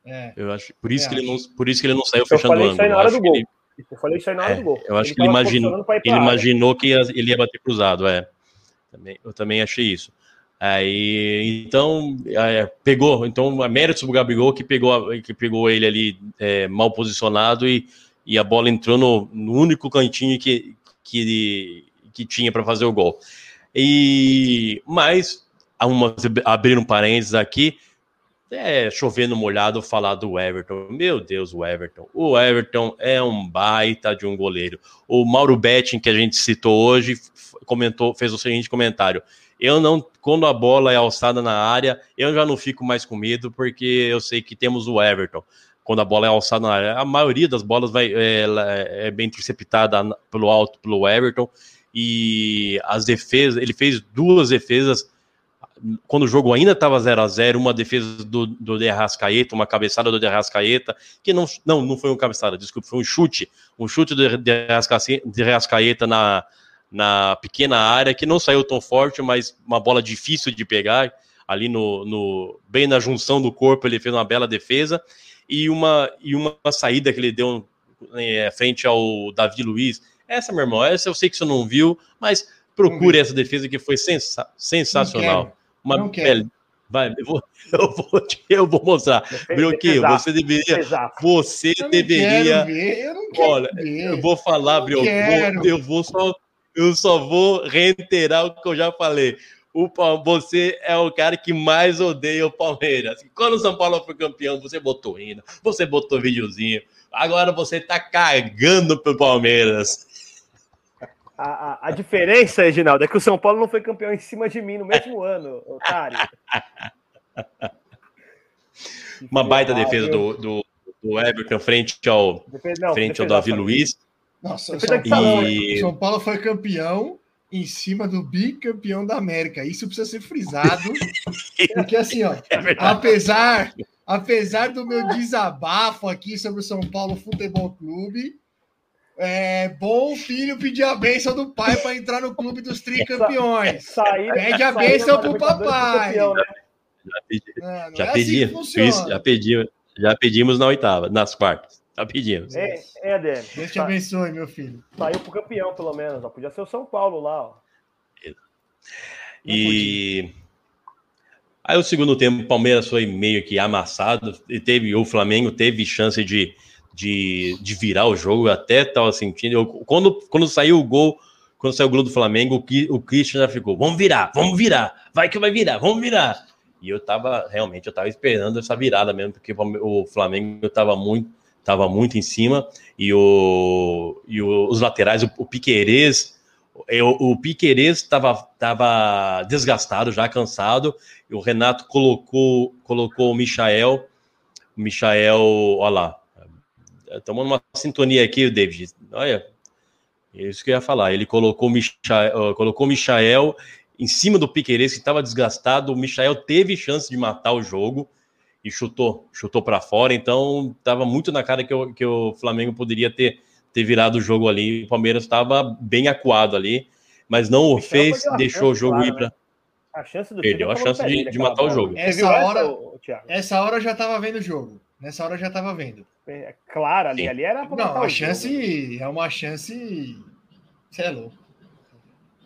É. Eu acho, por isso É, que ele não, por isso que ele não saiu Eu fechando o falei isso aí ângulo. na hora do gol. ele- Eu falei isso aí na hora É, do gol. eu acho que tava ele imaginou, ele imaginou que ia- ele ia bater cruzado, é. Também, eu também achei isso. Aí, então, é, pegou. Então, a mérito do Gabigol que pegou, que pegou ele ali é, mal posicionado e, e a bola entrou no, no único cantinho que, que, que tinha para fazer o gol. E mas uma, abrir um parênteses aqui, é chovendo molhado falar do Everton. Meu Deus, o Everton. O Everton é um baita de um goleiro. O Mauro Betting, que a gente citou hoje, comentou, fez o seguinte comentário. Eu não, quando a bola é alçada na área, eu já não fico mais com medo, porque eu sei que temos o Everton. Quando a bola é alçada na área, a maioria das bolas vai, é, ela é bem interceptada pelo alto pelo Everton. E as defesas, ele fez duas defesas quando o jogo ainda estava 0 a 0 uma defesa do, do De Arrascaeta, uma cabeçada do De Arrascaeta, que não, não, não foi uma cabeçada, desculpa, foi um chute, um chute do De Arrascaeta, de Arrascaeta na, na pequena área, que não saiu tão forte, mas uma bola difícil de pegar, ali no, no bem na junção do corpo, ele fez uma bela defesa, e uma, e uma saída que ele deu é, frente ao Davi Luiz, essa, meu irmão, essa eu sei que você não viu, mas procure essa defesa que foi sensa sensacional. Uma Não quero. Vai, eu vou, eu vou, te- eu vou mostrar. Brioquinho, Exato, você deveria, você Eu deveria, ver, eu não quero olha, ver. eu vou falar, quero. eu vou só, eu só vou reiterar o que eu já falei. O, você é o cara que mais odeia o Palmeiras. Quando o São Paulo foi campeão, você botou hino, você botou videozinho. Agora você tá cagando pro Palmeiras. A, a, a diferença, Reginaldo, é que o São Paulo não foi campeão em cima de mim no mesmo ano, otário. Uma baita Ah, defesa do, do, do Everton frente ao, Defesa- não, frente ao Davi Luiz. Nossa, São Paulo, E- o São Paulo foi campeão em cima do bicampeão da América. Isso precisa ser frisado, porque assim, ó, É apesar, apesar do meu desabafo aqui sobre o São Paulo Futebol Clube, é bom o filho pedir a bênção do pai para entrar no clube dos tricampeões. Sair, Pede a bênção pro papai. campeão, né? Já pedi- Não, não Já é pedi, assim. Fiz- já pedi, já pedimos na oitava, nas quartas. Já pedimos. É, é. Deus te Sa- abençoe, meu filho. Saiu pro campeão, pelo menos. Ó. Podia ser o São Paulo lá, ó. E aí o segundo tempo, o Palmeiras foi meio que amassado e teve o Flamengo teve chance de, de, de virar o jogo, até estava sentindo. Eu, quando, quando saiu o gol, quando saiu o gol do Flamengo, o, o Christian já ficou: vamos virar, vamos virar, vai que vai virar, vamos virar. E eu tava, realmente, eu tava esperando essa virada mesmo, porque o Flamengo tava muito, tava muito em cima, e, o, e o- os laterais, o, o eu- o Piquerez estava tava desgastado, já cansado, e o Renato colocou, colocou o Michael, o Michael, olha lá, estamos numa sintonia aqui, David, olha, é isso que eu ia falar, ele colocou o Michael, colocou o Michael em cima do Piquerez, que estava desgastado, o Michael teve chance de matar o jogo, e chutou, chutou para fora, então estava muito na cara que, o- que o Flamengo poderia ter, ter virado o jogo ali, o Palmeiras estava bem acuado ali, mas não o Michel fez, deixou o jogo claro, ir para A chance do Perdeu a chance de- de matar o bola. jogo. Essa hora-? Essa hora eu já tava vendo o jogo. Nessa hora eu já tava vendo. É claro, ali, Sim. ali era pra Não, a o chance é uma chance. Você é louco.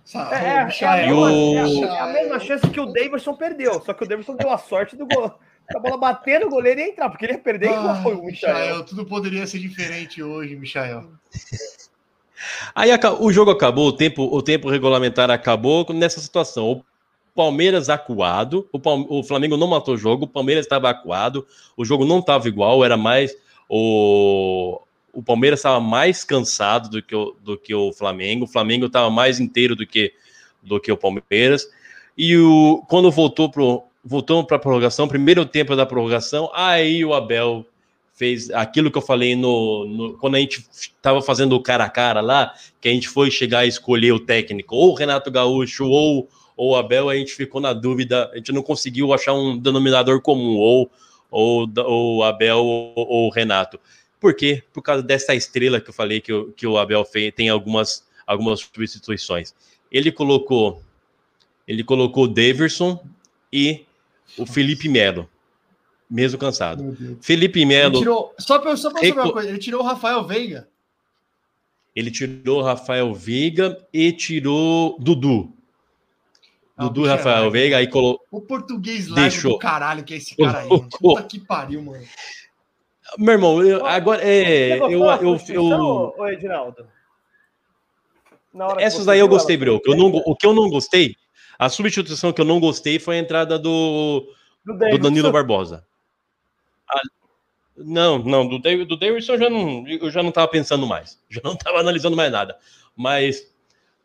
Sa- jogo. É, é, é, a mesma, o- é a- é a mesma chance que o Davidson perdeu, só que o Davidson deu a sorte do gol. A bola bater no goleiro e entrar, porque ele ia perder igual Ah, foi o Michael. Michael, tudo poderia ser diferente hoje, Michael. Aí o jogo acabou, o tempo, o tempo regulamentar acabou nessa situação. Palmeiras acuado, o, Palme o Flamengo não matou o jogo, o Palmeiras estava acuado, o jogo não estava igual, era mais o, o Palmeiras estava mais cansado do que, o, do que o Flamengo, o Flamengo estava mais inteiro do que, do que o Palmeiras, e o, quando voltou para voltou a prorrogação, primeiro tempo da prorrogação, aí o Abel fez aquilo que eu falei no, no quando a gente estava fazendo o cara a cara lá, que a gente foi chegar a escolher o técnico, ou o Renato Gaúcho, ou ou Abel, a gente ficou na dúvida, a gente não conseguiu achar um denominador comum, ou ou, ou Abel ou, ou Renato. Por quê? Por causa dessa estrela que eu falei que, o, que o Abel fez, tem algumas, algumas substituições. Ele colocou ele colocou o Daverson e o Felipe Melo mesmo cansado. Felipe Melo. Tirou, só para só saber uma coisa, ele tirou o Rafael Veiga. Ele tirou o Rafael Veiga e tirou Dudu. Ah, Dudu Rafael é Veiga, aí colocou. O português lá do caralho que é esse cara aí. Puta que pariu, mano. Meu irmão, eu, agora é. Eu, eu, eu, eu... Ô, Edinaldo. Essas daí eu gostei, bro. Eu não, o que eu não gostei, a substituição que eu não gostei foi a entrada do, do, do Danilo Barbosa. Ah, não, não, do, David, do Davidson eu já não, eu já não estava pensando mais, já não estava analisando mais nada. Mas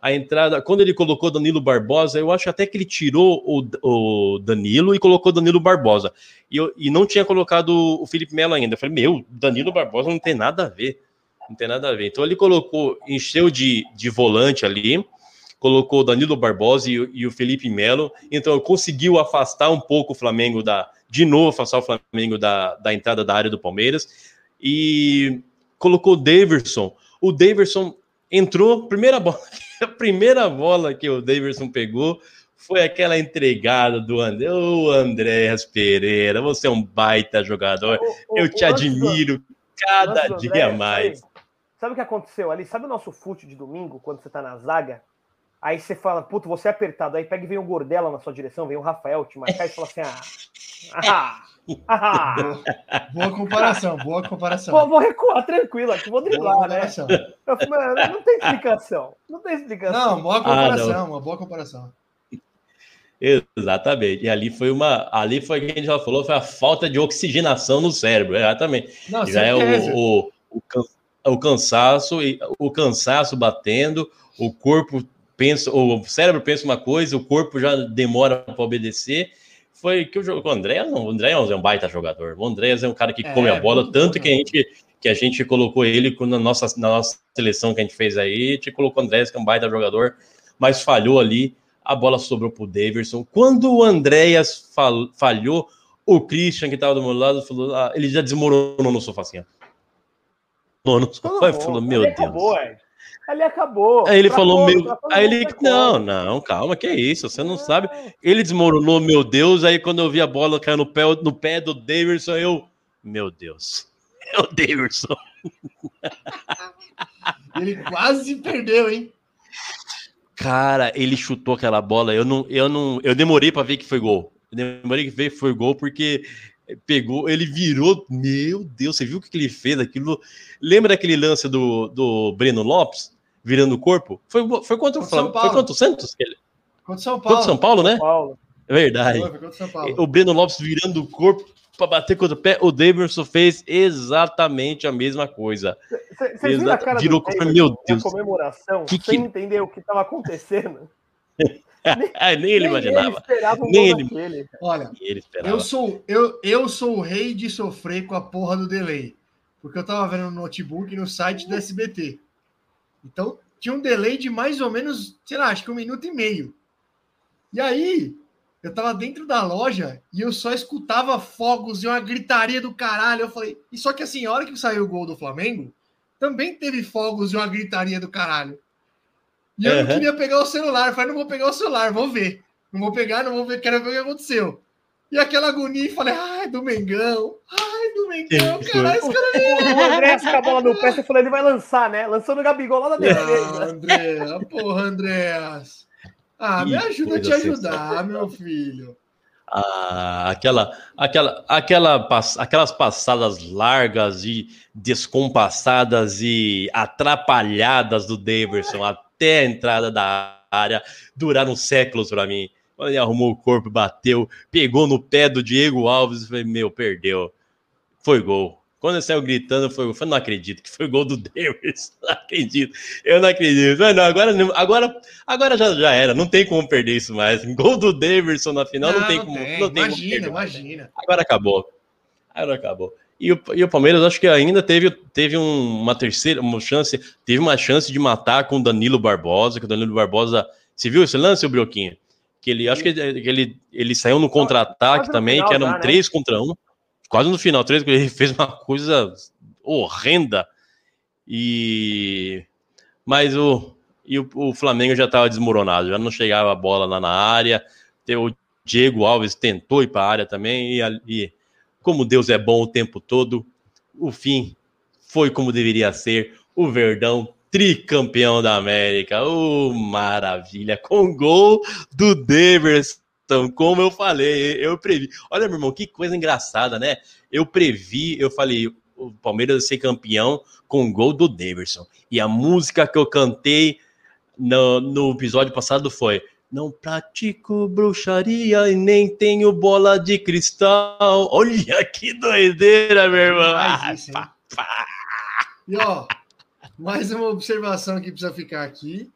a entrada, quando ele colocou Danilo Barbosa, eu acho até que ele tirou o, o Danilo e colocou Danilo Barbosa. E, eu, e não tinha colocado o Felipe Melo ainda. Eu falei, meu, Danilo Barbosa não tem nada a ver. Não tem nada a ver. Então ele colocou, encheu de, de volante ali, colocou Danilo Barbosa e, e o Felipe Melo. Então conseguiu afastar um pouco o Flamengo da, de novo afastar o Flamengo da, da entrada da área do Palmeiras e colocou o Daverson. O Daverson entrou, primeira bola, a primeira bola que o Daverson pegou foi aquela entregada do André. Ô, Andréas Pereira, você é um baita jogador. O, o, Eu te admiro cada dia mais. Sabe, sabe, o que aconteceu ali? Sabe o nosso fute de domingo, quando você tá na zaga? Aí você fala, puto, você é apertado. Aí pega e vem o Gordela na sua direção, vem o Rafael te marcar e fala assim: ah, ah. boa comparação, boa comparação. Vou, vou recuar tranquilo aqui, vou driblar, né? Eu, mano, não tem explicação. Não tem explicação. Não, boa comparação, ah, uma boa comparação. Exatamente. E ali foi uma. Ali foi o que a gente já falou, foi a falta de oxigenação no cérebro. Exatamente. Não, já é o, o, o, o cansaço, o cansaço batendo, o corpo pensa, o cérebro pensa uma coisa, o corpo já demora para obedecer. Foi que o jogo o André, não, o André é um baita jogador. O André é um cara que é, come a bola, tanto que a gente que a gente colocou ele na nossa, na nossa seleção que a gente fez aí, a gente colocou o André, que é um baita jogador, mas falhou ali, a bola sobrou pro Davidson. Quando o Andréas falhou, o Christian, que estava do meu lado, falou, ah, ele já desmoronou no sofá assim. Ó. No sofá, falou, meu Deus. Acabou, é. Ali acabou. Aí ele falou, meu. Aí ele, não, não, calma, que é isso, você não sabe. Ele desmoronou, meu Deus. Aí quando eu vi a bola cair no pé, no pé do Davidson, eu, meu Deus, é o Davidson. Ele quase perdeu, hein? Cara, ele chutou aquela bola. Eu não, eu não, eu demorei para ver que foi gol. Eu demorei para ver que foi gol porque pegou, ele virou. Meu Deus, você viu o que ele fez? Aquilo. Lembra daquele lance do, do Breno Lopes? Virando o corpo. Foi, foi contra o Flamengo. Foi contra o Santos? Contra o São Paulo. Contra São Paulo, né? São Paulo. É verdade. Foi, o Breno Lopes virando o corpo para bater contra o pé. O Davidson fez exatamente a mesma coisa. Você viu a cara Virou do meu Deus. comemoração, que, sem que... entender o que estava acontecendo. nem, nem ele imaginava. Nem, nem ele. Olha, ele eu sou eu, eu sou o rei de sofrer com a porra do delay. Porque eu tava vendo no notebook no site do SBT. Então, tinha um delay de mais ou menos, sei lá, acho que um minuto e meio. E aí, eu tava dentro da loja e eu só escutava fogos e uma gritaria do caralho. Eu falei, e só que assim, a hora que saiu o gol do Flamengo, também teve fogos e uma gritaria do caralho. E eu uhum. não queria pegar o celular. Eu falei, não vou pegar o celular, vou ver. Não vou pegar, não vou ver, quero ver o que aconteceu. E aquela agonia, e falei, ai, do Mengão, ai, do Mengão, caralho, esse cara O André com a bola no pé, você falou, ele vai lançar, né? Lançou no Gabigol lá da defesa. Ah, André, porra, Andréas. Ah, me ajuda a te ajudar, meu filho. Ah, aquela, aquela, aquela, aquelas passadas largas e descompassadas e atrapalhadas do Davidson até a entrada da área duraram séculos para mim. Quando ele arrumou o corpo, bateu, pegou no pé do Diego Alves, falei, meu, perdeu. Foi gol. Quando ele saiu gritando, foi, eu falei, não acredito que foi gol do Davis. Não acredito. Eu não acredito. Não, agora, agora, agora já, já era. Não tem como perder isso mais. Gol do Davidson na final não, não tem como. Tem. Não tem imagina, como imagina. Agora acabou. Agora acabou. E o, e o Palmeiras, acho que ainda teve, teve um, uma terceira uma chance, teve uma chance de matar com o Danilo Barbosa, que o Danilo Barbosa. Você viu esse lance, o Brioquinho? Que ele, acho que ele, ele, ele saiu no contra-ataque também, que eram né? três contra um. Quase no final, três, ele fez uma coisa horrenda. E. Mas o. E o, o Flamengo já estava desmoronado, já não chegava a bola lá na área. O Diego Alves tentou ir para a área também, e, e como Deus é bom o tempo todo, o fim foi como deveria ser. O Verdão tricampeão da América. Oh, maravilha! Com gol do Deverson, como eu falei, eu previ. Olha, meu irmão, que coisa engraçada, né? Eu previ, eu falei, o Palmeiras ser campeão com gol do Deverson. E a música que eu cantei no, no episódio passado foi não pratico bruxaria e nem tenho bola de cristal. Olha que doideira, meu irmão. Ah, isso, pá, pá. E ó, mais uma observação que precisa ficar aqui.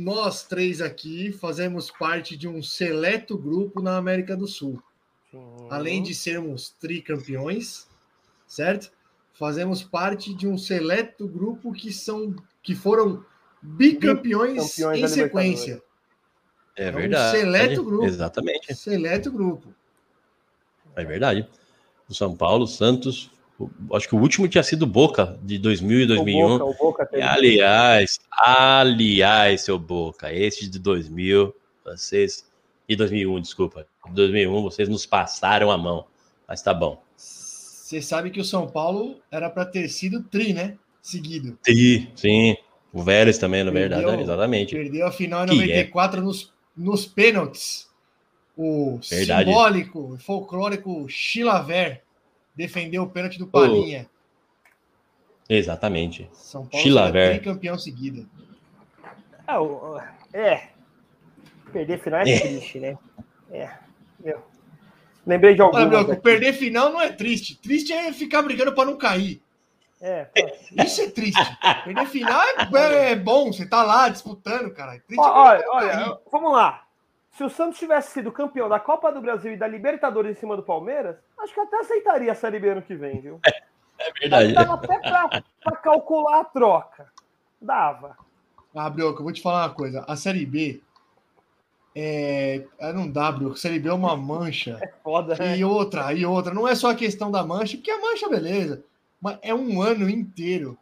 Nós três aqui fazemos parte de um seleto grupo na América do Sul. Uhum. Além de sermos tricampeões, certo? Fazemos parte de um seleto grupo que são que foram bicampeões em sequência. É verdade. Um seleto grupo. Exatamente. Seleto grupo. É verdade. O São Paulo, Santos, acho que o último tinha sido Boca, de 2000 e 2001. O Boca, o Boca teve... Aliás, aliás, seu Boca, esse de 2000, vocês... E 2001, desculpa. 2001, vocês nos passaram a mão. Mas tá bom. Você sabe que o São Paulo era para ter sido tri, né? Seguido. Tri, sim. O Vélez também, na verdade, exatamente. Perdeu a final em 94 é... nos nos pênaltis, o Verdade. simbólico, folclórico Chilaver defendeu o pênalti do Palinha. Exatamente. São Paulo Chilaver. campeão seguida. É, é, perder final é, é, triste, né? É. Eu lembrei de algumas. Olha, perder final não é triste. Triste é ficar brigando para não cair. É, Isso é triste. Perder final é, é, bom, você tá lá disputando, cara. É olha, olha, vamos lá. Se o Santos tivesse sido campeão da Copa do Brasil e da Libertadores em cima do Palmeiras, acho que até aceitaria a Série B ano que vem, viu? É, é verdade. Dava até pra, pra, calcular a troca. Dava. Ah, Brioco, eu vou te falar uma coisa. A Série B é, não dá, Brioco. Série B é uma mancha. É foda, né? E outra, e outra. Não é só a questão da mancha, porque a mancha, beleza. Mas é um ano inteiro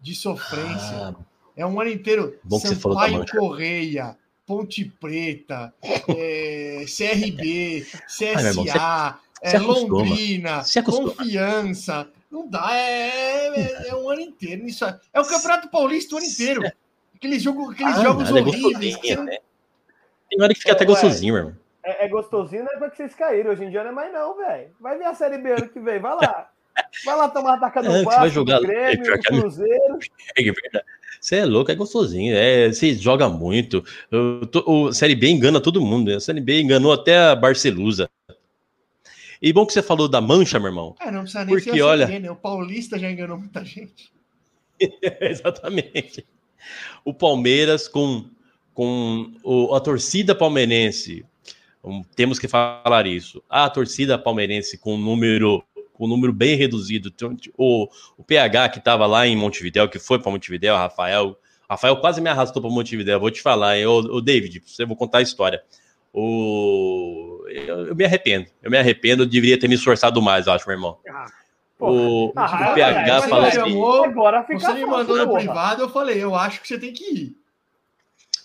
de sofrência. Ah, é um ano inteiro. Bom que Sampaio você falou Correia, Ponte Preta, é, CRB, CSA, Ai, é, Londrina, Confiança. Não dá, é, é, é, um ano inteiro. Isso é, é o Campeonato Paulista o ano inteiro. Aqueles, jogo, aqueles ah, jogos horríveis. É né? Tem hora que fica até gostosinho, irmão. É, é gostosinho, não é porque vocês caíram. Hoje em dia não é mais, não, velho. Vai ver a Série B ano que vem, vai lá. Vai lá tomar taca do é, vai jogar do Grêmio, é, do Cruzeiro. É verdade. Você é louco, é gostosinho. É, você joga muito. Tô, o Série B engana todo mundo. Né? A Série B enganou até a Barcelusa. E bom que você falou da mancha, meu irmão. É, não precisa nem porque, olha... B, né? O Paulista já enganou muita gente. Exatamente. O Palmeiras com, com o, a torcida palmeirense. Um, temos que falar isso. A torcida palmeirense com o número um número bem reduzido. O, o PH que estava lá em Montevidéu, que foi para Montevidéu, Rafael, Rafael quase me arrastou para Montevidéu. Vou te falar, hein? O, o David, você vou contar a história. O, eu, eu, me arrependo, eu me arrependo, eu deveria ter me esforçado mais, eu acho, meu irmão. Ah, o, ah, o PH é, falou assim. Agora você me mandou no privado, eu falei, eu acho que você tem que ir.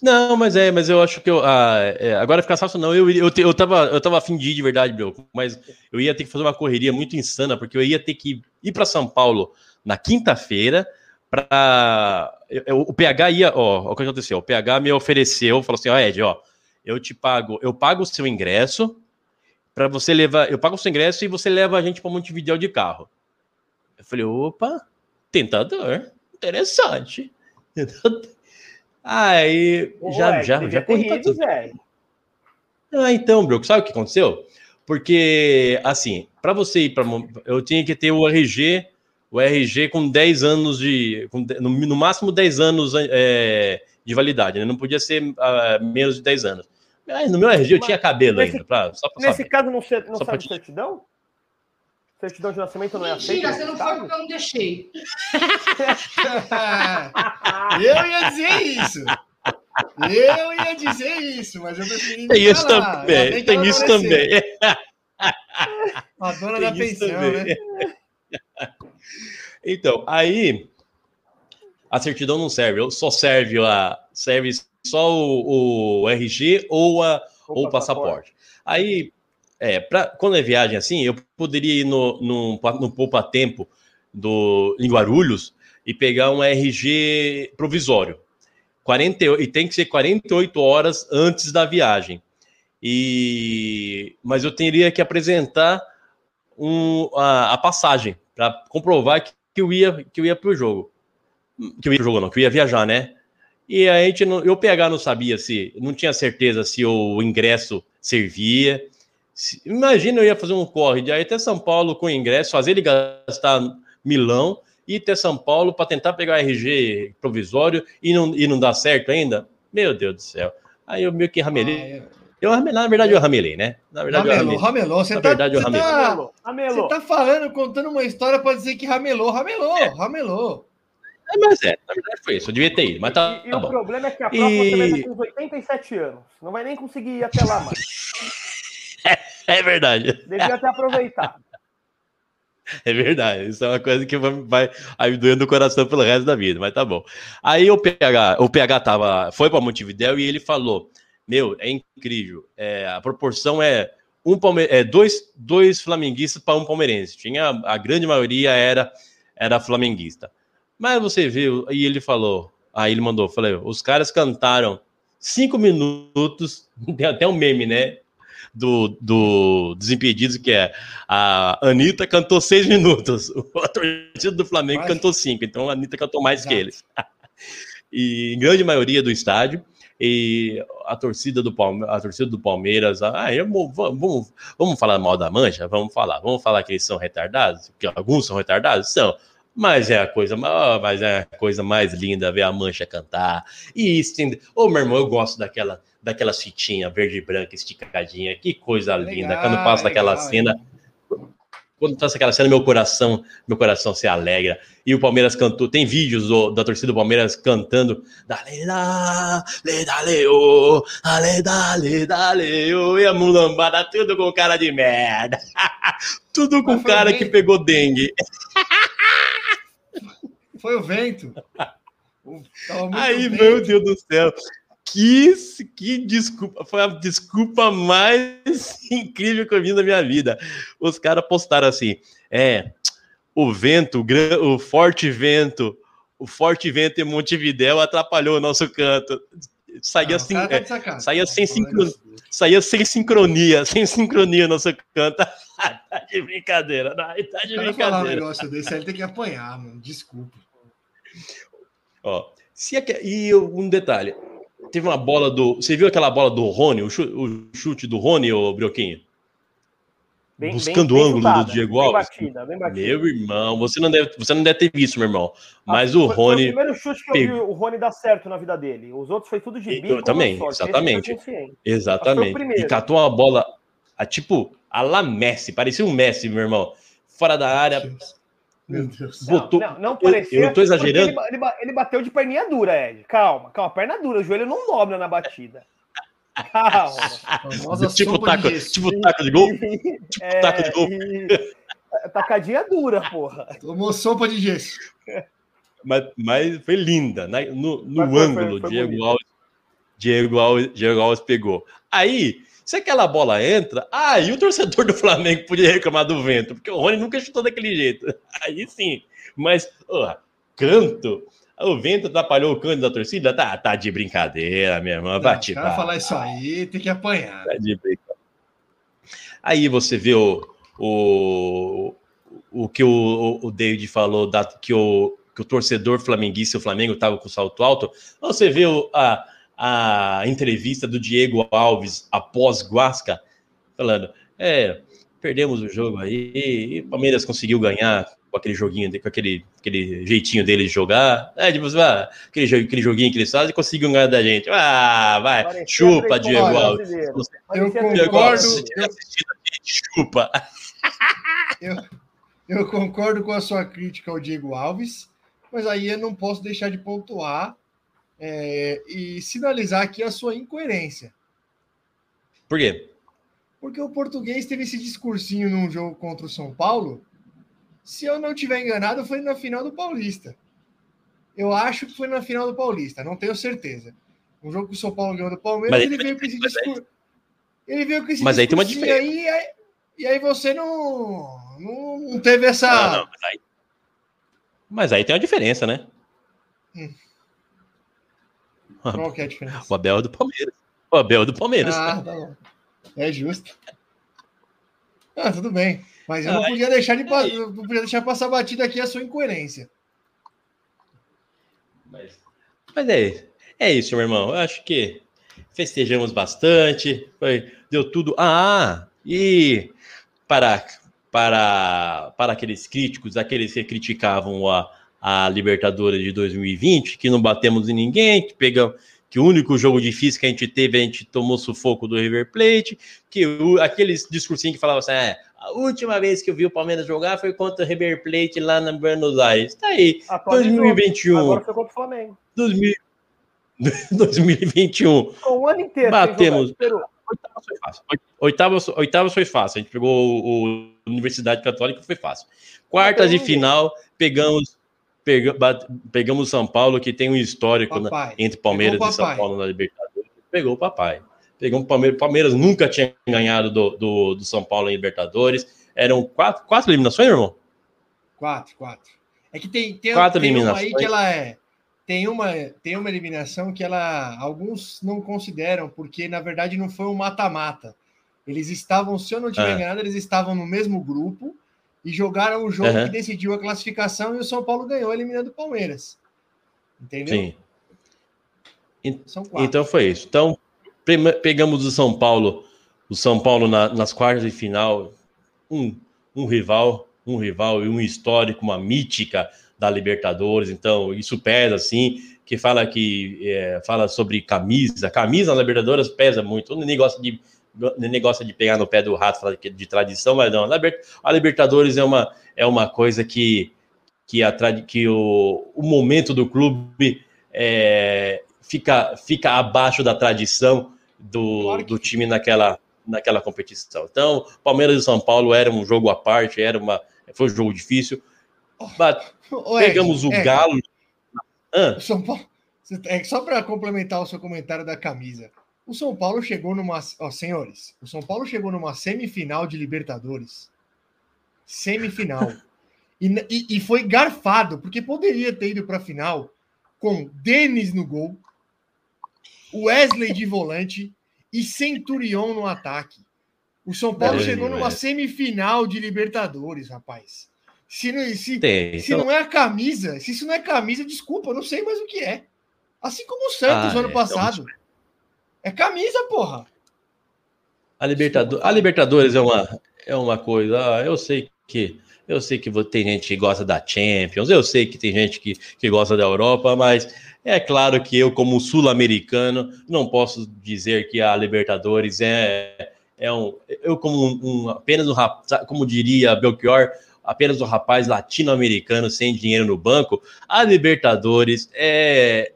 Não, mas é, mas eu acho que eu. Ah, é, agora ficar fácil, não. Eu, eu, eu, tava, eu tava afim de ir de verdade, meu. Mas eu ia ter que fazer uma correria muito insana, porque eu ia ter que ir para São Paulo na quinta-feira para. O PH ia. Ó, o que aconteceu? O PH me ofereceu, falou assim: ó, Ed, ó, eu te pago, eu pago o seu ingresso para você levar. Eu pago o seu ingresso e você leva a gente para Montevideo de carro. Eu falei, opa, tentador, interessante. Aí já, já, já corri pra tudo. Ah, então, Broco, sabe o que aconteceu? Porque, assim, para você ir para. Eu tinha que ter o RG, o RG com 10 anos de. Com, no, no, máximo 10 anos é, de validade, né? Não podia ser uh, menos de 10 anos. Mas no meu RG eu Mas, tinha cabelo nesse, ainda. Pra, só pra nesse saber. caso, não, não só sabe de certidão? Certidão de nascimento não é aceito? Mentira, você não foi porque eu não deixei. eu ia dizer isso. Eu ia dizer isso, mas eu preferi Tem isso falar. também. Tem isso também. A dona Tem da pensão, também. né? Então, aí a certidão não serve, só serve a serve só o, o RG ou, a, ou, ou o passaporte. passaporte. Aí, é, pra, quando é viagem assim, eu poderia ir no, no, no Poupa Tempo do, em Guarulhos e pegar um RG provisório. 48, e tem que ser 48 horas antes da viagem. E, mas eu teria que apresentar um, a, a passagem para comprovar que, que, eu ia que eu ia para o jogo. Que eu ia pro jogo, não, que eu ia viajar, né? E a gente eu pegar não sabia se, não tinha certeza se o ingresso servia. Imagina eu ia fazer um corre de aí até São Paulo com ingresso, fazer ele gastar milão e até São Paulo para tentar pegar RG provisório e não, e não dar certo ainda. Meu Deus do céu. Aí eu meio que ramelei. Ah, é. Eu, na verdade, eu ramelei, né? Na verdade, ramelou, eu ramelei. ramelou. Você na tá, verdade, eu ramelei. Tá, ramelou. Você tá falando, contando uma história para dizer que ramelou, ramelou, é. ramelou. É, mas é, na verdade foi isso. Eu devia ter ido, mas tá. E, tá o bom. problema é que a próxima e... você vai estar com uns 87 anos. Não vai nem conseguir ir até lá mais. é, verdade. Devia ter aproveitado. É verdade, isso é uma coisa que vai, vai doendo o coração pelo resto da vida, mas tá bom. Aí o PH, o PH tava, foi para Montevidéu e ele falou: Meu, é incrível, é, a proporção é, um palme é dois, dois flamenguistas para um palmeirense. Tinha, a grande maioria era, era flamenguista. Mas você viu, e ele falou, aí ele mandou, falei, os caras cantaram cinco minutos, tem até um meme, né? Do, do Desimpedidos, que é a Anitta cantou seis minutos, a torcida do Flamengo Mas... cantou cinco, então a Anitta cantou mais Exato. que eles. e em grande maioria do estádio, e a torcida do Palmeiras, a torcida do Palmeiras, ah, eu, vamos, vamos falar mal da mancha? Vamos falar, vamos falar que eles são retardados, que alguns são retardados? São. Mas é a coisa, mas é a coisa mais linda ver a mancha cantar. E isso, ô oh, meu irmão, eu gosto daquela daquelas fitinhas verde e branca esticadinha. Que coisa legal, linda. Quando passa daquela cena, quando passa aquela cena, meu coração, meu coração se alegra. E o Palmeiras cantou, tem vídeos do, da torcida do Palmeiras cantando Dale, dale, dale, oh, dale, dale, dale, oh, e a mulambada, tudo com cara de merda. tudo com cara que pegou dengue. Foi o vento. Aí, meu Deus do céu. Que, que desculpa, foi a desculpa mais incrível que eu vi na minha vida. Os caras postaram assim: é, o vento, o forte vento, o forte vento em Montevidéu atrapalhou o nosso canto. Saía, assim, tá é, saía, sem sincronia, saía sem sincronia, sem sincronia nosso canto. tá de brincadeira, tá de brincadeira. Falar um negócio desse, ele tem que apanhar, mano. Desculpa. Ó, se é que, e um detalhe, Teve uma bola do. Você viu aquela bola do Rony, o chute, o chute do Rony, ô Brioquinho? Bem, Buscando bem, o ângulo chutada, do Diego Alves. Batida, meu irmão, você não, deve, você não deve ter visto, meu irmão. Mas ah, o Rony. Foi o primeiro chute que eu vi o Rony dar certo na vida dele. Os outros foi tudo de bico. Eu também, exatamente. Exatamente. E catou uma bola, a, tipo, a la Messi, parecia um Messi, meu irmão. Fora da área, Deus. Botou... Não, não, não parecia. Eu, eu tô exagerando. Ele, ele, bateu de perninha dura, Ed. Calma, calma, perna dura. O joelho não dobra na batida. Calma. tipo, taco, de tipo taco de gol? tipo é, taco de gol. E... Tacadinha dura, porra. Tomou sopa de gesso. Mas, mas foi linda. Né? No, no ângulo, foi, foi Diego, Alves, Diego, Alves, Diego Alves pegou. Aí, se aquela bola entra, aí o torcedor do Flamengo podia reclamar do vento, porque o Rony nunca chutou daquele jeito. Aí sim. Mas, oh, canto. O vento atrapalhou o canto da torcida? Tá, tá de brincadeira, minha irmã. Vai te falar isso aí, tem que apanhar. Tá de brincadeira. Aí você vê o, o, o que o, o David falou, da, que, o, que o torcedor flamenguista, o Flamengo estava com salto alto. Você vê o, a, a entrevista do Diego Alves após Guasca, falando: é, perdemos o jogo aí, e o Palmeiras conseguiu ganhar com aquele joguinho, com aquele, aquele jeitinho dele de jogar. É, tipo, ah, aquele, aquele joguinho que eles fazem e conseguiu ganhar da gente. Ah, vai, Parecia chupa, Diego Alves. Eu concordo. Eu... Chupa. Eu, eu concordo com a sua crítica ao Diego Alves, mas aí eu não posso deixar de pontuar é, e sinalizar aqui a sua incoerência. Por quê? Porque o português teve esse discursinho num jogo contra o São Paulo. Se eu não tiver enganado, foi na final do Paulista. Eu acho que foi na final do Paulista, não tenho certeza. Um jogo que o São Paulo ganhou do Palmeiras, ele veio com esse discurso. Ele veio com esse Mas aí tem uma diferença. Aí, aí, e aí você não, não, não teve essa. Não, não, mas, aí... mas, aí... tem uma diferença, né? Hum. Qual que é a diferença? O Abel é do Palmeiras. O Abel é do Palmeiras. Ah, tá bom. É justo. Ah, tudo bem. Mas eu não podia deixar de não podia deixar passar batida aqui a sua incoerência. Mas, mas é, é isso, meu irmão. Eu acho que festejamos bastante. Foi, deu tudo. Ah, e para, para, para aqueles críticos, aqueles que criticavam a, a Libertadores de 2020, que não batemos em ninguém, que pegamos que o único jogo difícil que a gente teve, a gente tomou sufoco do River Plate, que o, aqueles discursinhos que falavam assim, é, a última vez que eu vi o Palmeiras jogar foi contra o River Plate lá na Buenos Aires. Tá aí, Atualizou. 2021. Agora foi contra o Flamengo. 2000, 2021. Com o ano inteiro. Batemos. Oitava foi fácil. Oitava, oitava foi fácil. A gente pegou o, o Universidade Católica, foi fácil. Quartas de final, pegamos pegamos São Paulo, que tem um histórico na, entre Palmeiras e São Paulo na Libertadores. Pegou o papai. Pegou o Palmeiras. Palmeiras nunca tinha ganhado do, do, do, São Paulo em Libertadores. Eram quatro, quatro eliminações, irmão? Quatro, quatro. É que tem, tem, quatro tem uma aí que ela é. Tem uma, tem uma eliminação que ela alguns não consideram, porque na verdade não foi um mata-mata. Eles estavam, se eu não tiver ah. enganado, eles estavam no mesmo grupo e jogaram o jogo uhum. que decidiu a classificação e o São Paulo ganhou, eliminando o Palmeiras. Entendeu? Sim. Então foi isso. Então, pegamos o São Paulo, o São Paulo na, nas quartas de final, um, um rival, um rival e um histórico, uma mítica da Libertadores. Então, isso pesa, assim, que fala que é, fala sobre camisa. Camisa na Libertadores pesa muito. O negócio de negócio de pegar no pé do rato, falar de, de tradição, mas não. A Libertadores é uma, é uma coisa que, que, a, que o, o momento do clube é, fica, fica abaixo da tradição do, do time naquela, naquela competição. Então, Palmeiras e São Paulo era um jogo à parte, era uma, foi um jogo difícil. Oh, pegamos o Galo. Ah. São Paulo, é só para complementar o seu comentário da camisa. O São Paulo chegou numa. Ó, senhores, o São Paulo chegou numa semifinal de Libertadores. Semifinal. e, e, e foi garfado, porque poderia ter ido para a final com Denis no gol, Wesley de volante e Centurion no ataque. O São Paulo é, chegou numa semifinal de Libertadores, rapaz. Se, não, se, Tem, se então... não é a camisa, se isso não é camisa, desculpa, eu não sei mais o que é. Assim como o Santos ah, ano é, passado. Então... É camisa, porra. A, Libertador, a Libertadores é uma, é uma coisa. Ah, eu sei que eu sei que tem gente que gosta da Champions, eu sei que tem gente que, que gosta da Europa, mas é claro que eu, como sul-americano, não posso dizer que a Libertadores é, é um. Eu, como um, um apenas um como diria Belchior, apenas um rapaz latino-americano sem dinheiro no banco, a Libertadores é,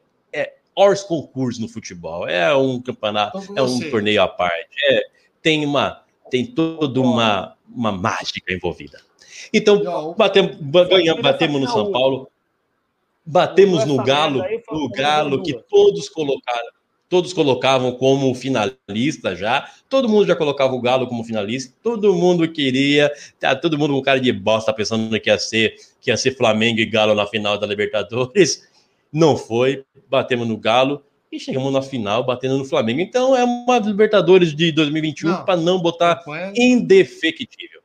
hors concurso no futebol. É um campeonato, é um torneio à parte. É, tem uma, tem toda uma, uma mágica envolvida. Então, batemos, ganhamos, batemos no São Paulo, batemos no Galo, no Galo que todos colocaram, todos colocavam como finalista já, todo mundo já colocava o Galo como finalista, todo mundo queria, tá, todo mundo com cara de bosta pensando que ia ser, que ia ser Flamengo e Galo na final da Libertadores. Não foi, batemos no Galo e chegamos na final batendo no Flamengo. Então é uma Libertadores de 2021 para não botar campanha... indefectível.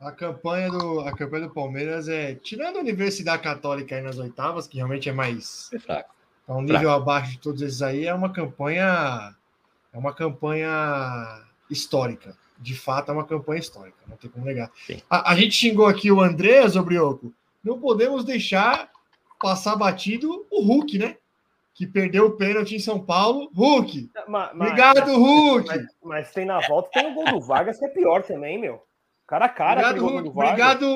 A campanha, do, a campanha do Palmeiras é, tirando a Universidade Católica aí nas oitavas, que realmente é mais. É fraco. Tá um nível abaixo de todos esses aí, é uma campanha. É uma campanha histórica. De fato, é uma campanha histórica, não tem como negar. A, a, gente xingou aqui o André Zobrioco. Não podemos deixar passar batido o Hulk, né? Que perdeu o pênalti em São Paulo. Hulk! Mas, Obrigado, mas, Hulk! Mas, mas, tem na volta, tem o gol do Vargas, que é pior também, meu. Cara a cara. Obrigado, Hulk. Obrigado,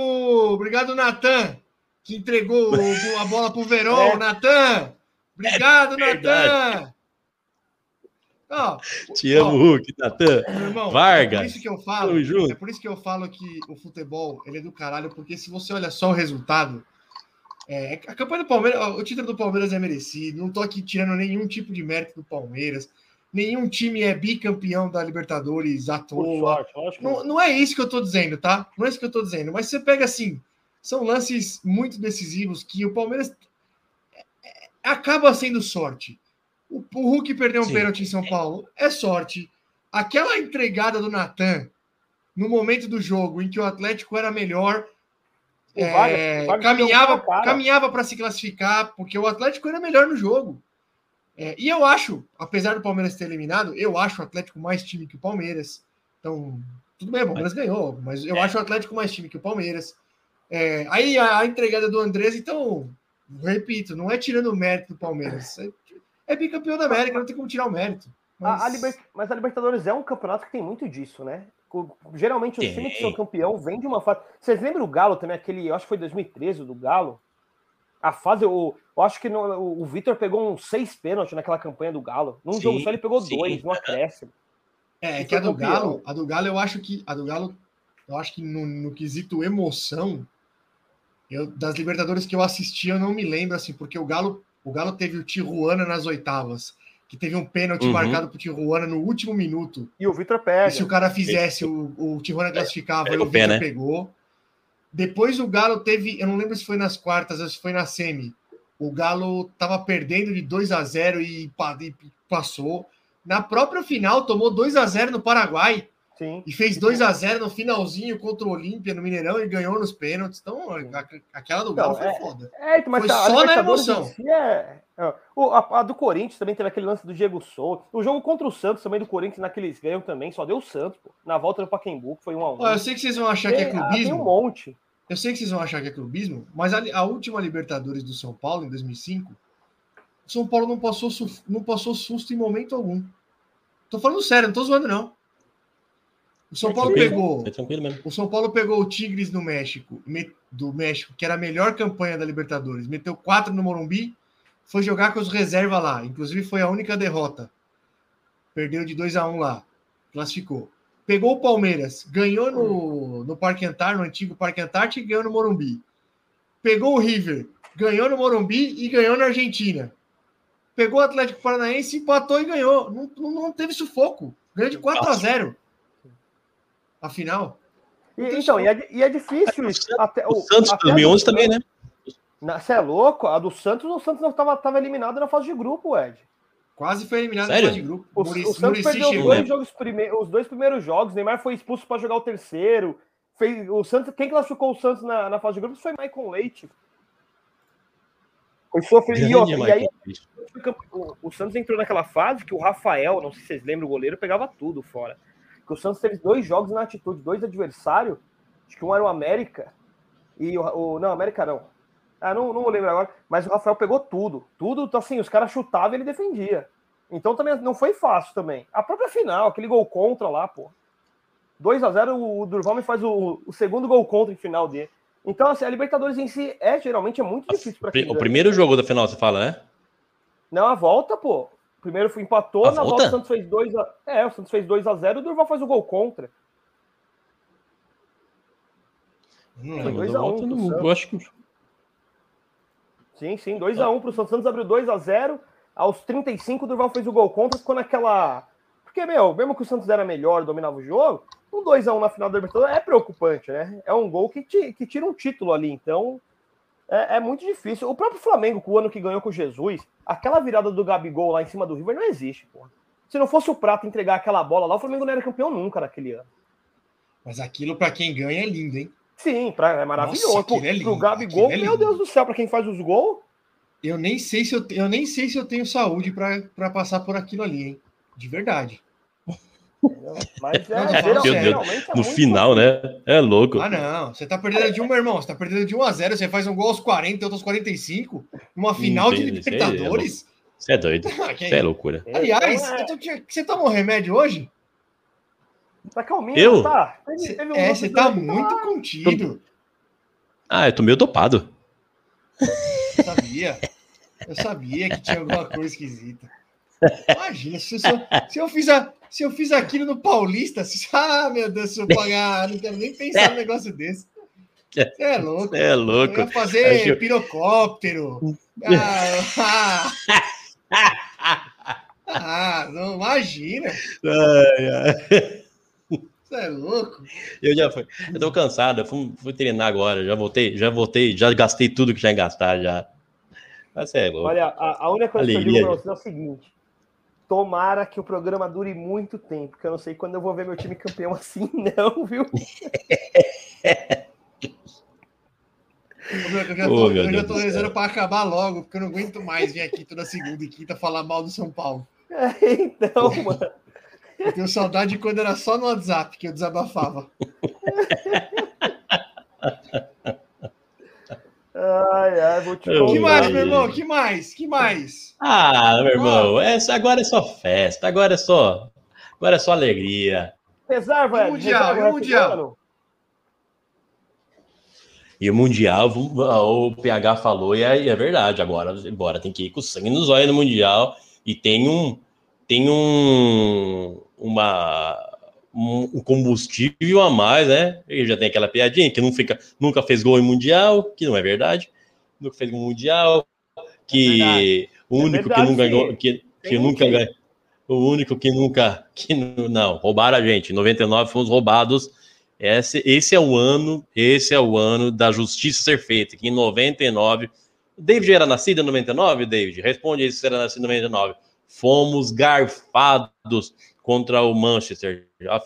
obrigado, Natan, que entregou a bola pro Verão. É. Natan! Obrigado, é Natan! Oh, Te amo, Hulk, Natan. Vargas. É por isso que eu falo. É por isso que eu falo que o futebol ele é do caralho, porque se você olha só o resultado, é, a campanha do Palmeiras, o título do Palmeiras é merecido. Não tô aqui tirando nenhum tipo de mérito do Palmeiras. Nenhum time é bicampeão da Libertadores à toa. Sorte, não, não é isso que eu tô dizendo, tá? Não é isso que eu tô dizendo. Mas você pega assim, são lances muito decisivos que o Palmeiras é, é, acaba sendo sorte. O, o Hulk perdeu um Sim. pênalti em São Paulo é sorte. Aquela entregada do Natan no momento do jogo em que o Atlético era melhor, é, caminhava caminhava para se classificar porque o Atlético era melhor no jogo. É, e eu acho, apesar do Palmeiras ter eliminado, eu acho o Atlético mais time que o Palmeiras. Então, tudo bem, o Palmeiras ganhou, mas eu é. acho o Atlético mais time que o Palmeiras. É, aí a, a, entregada do Andrés, então, repito, não é tirando o mérito do Palmeiras. É, é bicampeão da América, não tem como tirar o mérito. Mas... A, a Liber... mas a Libertadores é um campeonato que tem muito disso, né? Geralmente os times que são campeão vêm de uma fase. Vocês lembram o Galo também, aquele, eu acho que foi 2013 do Galo? A fase, eu, eu acho que no, o, o Vitor pegou uns seis pênaltis naquela campanha do Galo. Num sim, jogo só ele pegou sim. dois, no acréscimo. É, é que a do campeão. Galo, a do Galo, eu acho que a do Galo, eu acho que no, no quesito emoção, eu, das Libertadores que eu assisti, eu não me lembro assim, porque o Galo, o Galo teve o Tijuana nas oitavas que teve um pênalti uhum. marcado pro Tijuana no último minuto. E o Vitor pega. E se o cara fizesse, o, o Tijuana classificava é, e o Vitor né? pegou. Depois o Galo teve, eu não lembro se foi nas quartas ou se foi na semi. O Galo tava perdendo de 2 a 0 e, e passou. Na própria final, tomou 2 a 0 no Paraguai. Sim. E fez 2 a 0 no finalzinho contra o Olímpia no Mineirão e ganhou nos pênaltis. Então, aquela do Galo foi é, foda. É, mas foi tá, só na emoção. Si é, é, o, a, a, do Corinthians também teve aquele lance do Diego Souza. O jogo contra o Santos também do Corinthians, naqueles ganham também, só deu o Santos, pô. Na volta do Paquembu, que foi um a um. eu sei que vocês vão achar que é clubismo. Ah, tem um monte. Eu sei que vocês vão achar que é clubismo, mas a, a última Libertadores do São Paulo, em 2005, o São Paulo não passou, não passou susto em momento algum. Tô falando sério, não tô zoando, não. O São Paulo pegou. O São Paulo pegou o Tigres no México, do México, que era a melhor campanha da Libertadores. Meteu quatro no Morumbi, foi jogar com os reservas lá. Inclusive foi a única derrota. Perdeu de 2 a 1 um lá. Classificou. Pegou o Palmeiras, ganhou no, no Parque Antar, no antigo Parque Antártico, e ganhou no Morumbi. Pegou o River, ganhou no Morumbi e ganhou na Argentina. Pegou o Atlético Paranaense, empatou e ganhou. Não, não, não teve sufoco. Ganhou de 4 a 0 Afinal. E, então, e é, e é, difícil isso. Até, o, Santos até 2011 do... também, né? Você é louco? A do Santos, o Santos não estava eliminado na fase de grupo, Ed. Quase foi eliminado Sério? na fase de grupo. O, Muricy, o Santos perdeu os dois, jogos prime... os dois primeiros jogos. Neymar foi expulso para jogar o terceiro. Fez... O Santos... Quem classificou o Santos na, na fase de grupos foi Michael Leite. Foi sofrido. E, e aí, o, o Santos entrou naquela fase que o Rafael, não sei se vocês lembram, o goleiro, pegava tudo fora que o Santos teve dois jogos na atitude, dois adversários, acho que um era o América e o, o não, América não. Ah, não, não vou lembrar agora, mas o Rafael pegou tudo, tudo, então, assim, os caras chutavam e ele defendia. Então também não foi fácil também. A própria final, aquele gol contra lá, pô. 2 a 0 o Durval me faz o, o, segundo gol contra em final dele. Então, assim, a Libertadores em si é geralmente é muito difícil para O primeiro jogo da final, você fala, né? Não, a volta, pô. Primeiro foi empatou, a na volta? volta o Santos fez 2 a É, o Santos fez 2 a 0 e o Durval faz o gol contra. Não foi 2 a 1 um eu acho que Sim, sim, 2 a 1 um pro Santos. Santos abriu 2 a 0 aos 35 o Durval fez o gol contra, ficou naquela porque, meu, mesmo que o Santos era melhor, dominava o jogo, um 2x1 na final da Libertadores é preocupante, né? É um gol que, te, que tira um título ali. Então, é, é, muito difícil. O próprio Flamengo, com o ano que ganhou com Jesus, aquela virada do Gabigol lá em cima do River não existe, porra. Se não fosse o Prato entregar aquela bola lá, o Flamengo não era campeão nunca naquele ano. Mas aquilo para quem ganha é lindo, hein? Sim, pra, é maravilhoso. Nossa, é lindo. Pro Gabigol, é meu Deus do céu, para quem faz os gols. eu nem sei se eu, eu nem sei se eu tenho saúde para passar por aquilo ali, hein? De verdade. Mas é, Não, Deus, geralmente é No final, né? É louco. Ah, não. Você tá perdendo de um, meu irmão. Você tá perdendo de 1 a 0 Você faz um gol aos 40, outro aos 45. Numa final de isso aí é Libertadores. Você é doido. Ah, que Isso é loucura. Aliás, Então, é, você tomou remédio hoje? tá calminho, Eu? tá? Cê- um é, você tá muito contido. Ah, eu tô meio dopado. Eu sabia. Eu sabia que tinha alguma coisa esquisita. Imagina, se, se eu, se eu fiz a, se eu fiz aquilo no Paulista, se- ah, meu Deus, se eu pagar, não quero nem pensar num negócio desse. Você é louco. É Eu louco. ia fazer Acho pirocóptero. Ah, ah, ah, não imagina. Ai, ai. Você é louco. Eu já fui. Eu tô cansado, eu fui, fui treinar agora, já voltei, já voltei, já gastei tudo que tinha que gastar já. Mas é louco. Olha, a, a única coisa que eu Alegria. digo pra vocês é o seguinte: tomara que o programa dure muito tempo, porque eu não sei quando eu vou ver meu time campeão assim, não, viu? Eu já tô, meu eu já tô do rezando pra acabar logo, porque eu não aguento mais vir aqui toda segunda e quinta falar mal do São Paulo. É, então, mano. Eu tenho saudade de quando era só no WhatsApp que eu desabafava. Ai, ai, vou te Eu- que contar. mais, Ai. meu irmão? Que mais? Que mais? Ah, meu irmão, essa, agora é só festa, agora é só. Agora é só alegria. Reserva, E o Ed, Mundial, e esse Mundial? E o Mundial, vamos- o PH falou, e é, é verdade, agora, agora tem que ir com sangue nos olhos no Mundial, e tem um, tem um, uma, um, um combustível a mais, né? Ele já tem aquela piadinha que não fica, nunca fez gol em Mundial, que não é verdade, nunca fez gol em Mundial, que verdade. o único verdade, que nunca ganhou, que, que nunca time. ganhou, o único que nunca, que nu- não, roubaram a gente, em 99 fomos roubados, esse, esse é o ano, esse é o ano da justiça ser feita, que em 99, David era nascido em 99, David? Responde aí se você era nascido em 99. Fomos garfados contra o Manchester, já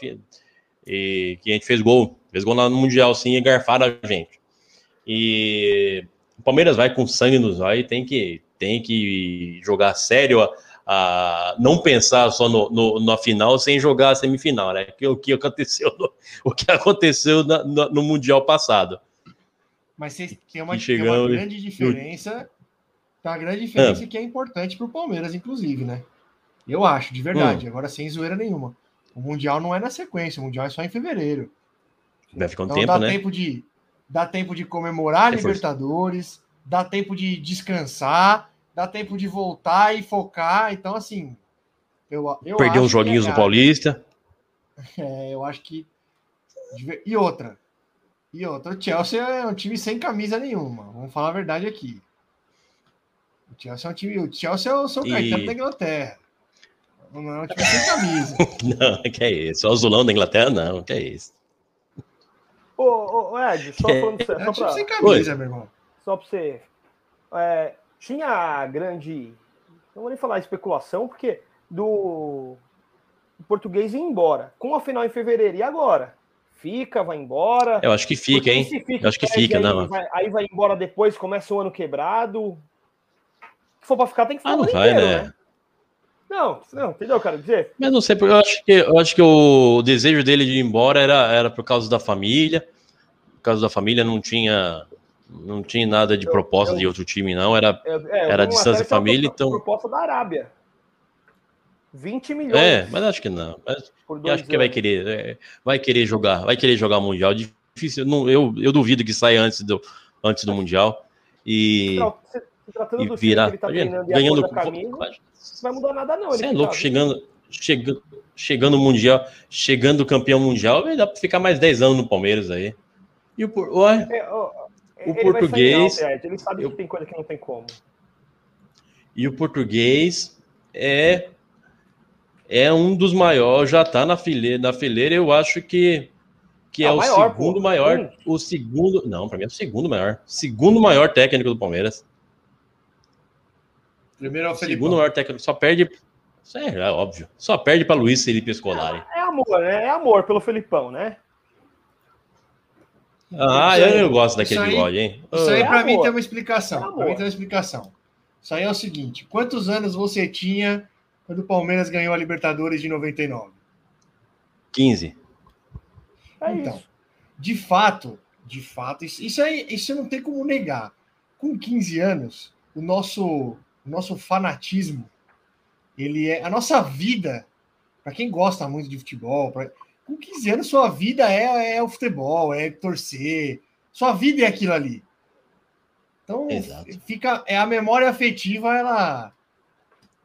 e que a gente fez gol, fez gol lá no Mundial sim e garfaram a gente. E o Palmeiras vai com sangue nos olhos, tem que, tem que jogar sério a, a não pensar só no, no- na final sem jogar a semifinal, né? Que, o que aconteceu no, o que aconteceu na- no, no Mundial passado. Mas vocês tem uma, tem uma grande diferença. Tem uma grande diferença que é importante para o Palmeiras, inclusive, né? Eu acho, de verdade. Agora, sem zoeira nenhuma. O Mundial não é na sequência, o Mundial é só em fevereiro. Vai ficar um Então tempo, dá né? tempo de dá tempo de comemorar Reforço. Libertadores, dá tempo de descansar, dá tempo de voltar e focar. Então, assim, eu, eu Perdeu uns joguinhos que é Paulista. É, eu acho que. E outra. E outra, o Chelsea é um time sem camisa nenhuma. Vamos falar a verdade aqui. O Chelsea é um time. O Chelsea é o São E- Caetano da Inglaterra. Não é um time sem camisa. Não, que é isso? Só o Zulão da Inglaterra, não, que é isso. Ô, ô, ô, Ed, só É. falando É só um time pra, sem camisa, meu irmão. só pra você. é, tinha grande. Não vou nem falar especulação, porque do o português ir embora. Com a final em fevereiro. E agora? Fica, vai embora. Eu acho que fica, Porque hein? fica, Eu acho que fica, aí não. Vai, aí vai embora depois, começa o ano quebrado. Se for pra ficar, tem que ficar Ah, não vai, inteiro, né? Não, não, entendeu, quero dizer? Mas não sei, porque eu acho que, eu acho que o desejo dele de ir embora era, era por causa da família. Por causa da família não tinha, não tinha nada de Eu- proposta eu- de outro time, não. Era, É, é, Era distância família, então- Proposta da Arábia. 20 milhões é, mas acho que não. Mas eu acho que vai querer, é, vai querer jogar, vai querer jogar mundial. Difícil, não, eu, eu duvido que saia antes do, antes do mundial e, Não, se, tratando e virar, que ele tá Imagina, treinando e a ganhando. da camisa, não vai mudar nada não. Você ele é louco, 20. chegando, chegando, chegando mundial, chegando campeão mundial, dar para ficar mais 10 anos no Palmeiras aí. E o por- É, ó, O ele vai sair português- alto, ele sabe eu- que tem coisa que não tem como. E o português é é um dos maiores, já tá na fileira, na fileira, eu acho que que é Ah, o maior, segundo pô. maior, Hum. o segundo, não, para mim é o segundo maior, segundo maior técnico do Palmeiras. Primeiro é o Segundo Felipão. maior técnico, só perde é, é óbvio. Só perde para Luiz Felipe Scolari. É amor, né? É amor pelo Felipão, né? Ah, eu, eu gosto daquele aí- bigode, hein? Isso aí, É pra mim, tem uma explicação. É mim, tem uma explicação. Isso aí é o seguinte: quantos anos você tinha quando o Palmeiras ganhou a Libertadores de 99? 15. É Então, isso. de fato, de fato, isso, isso aí, isso não tem como negar. Com 15 anos, o nosso, o nosso fanatismo, ele é a nossa vida. Para quem gosta muito de futebol, pra- com 15 anos sua vida é, é o futebol, é torcer. Sua vida é aquilo ali. Então, Exato. fica é a memória afetiva, ela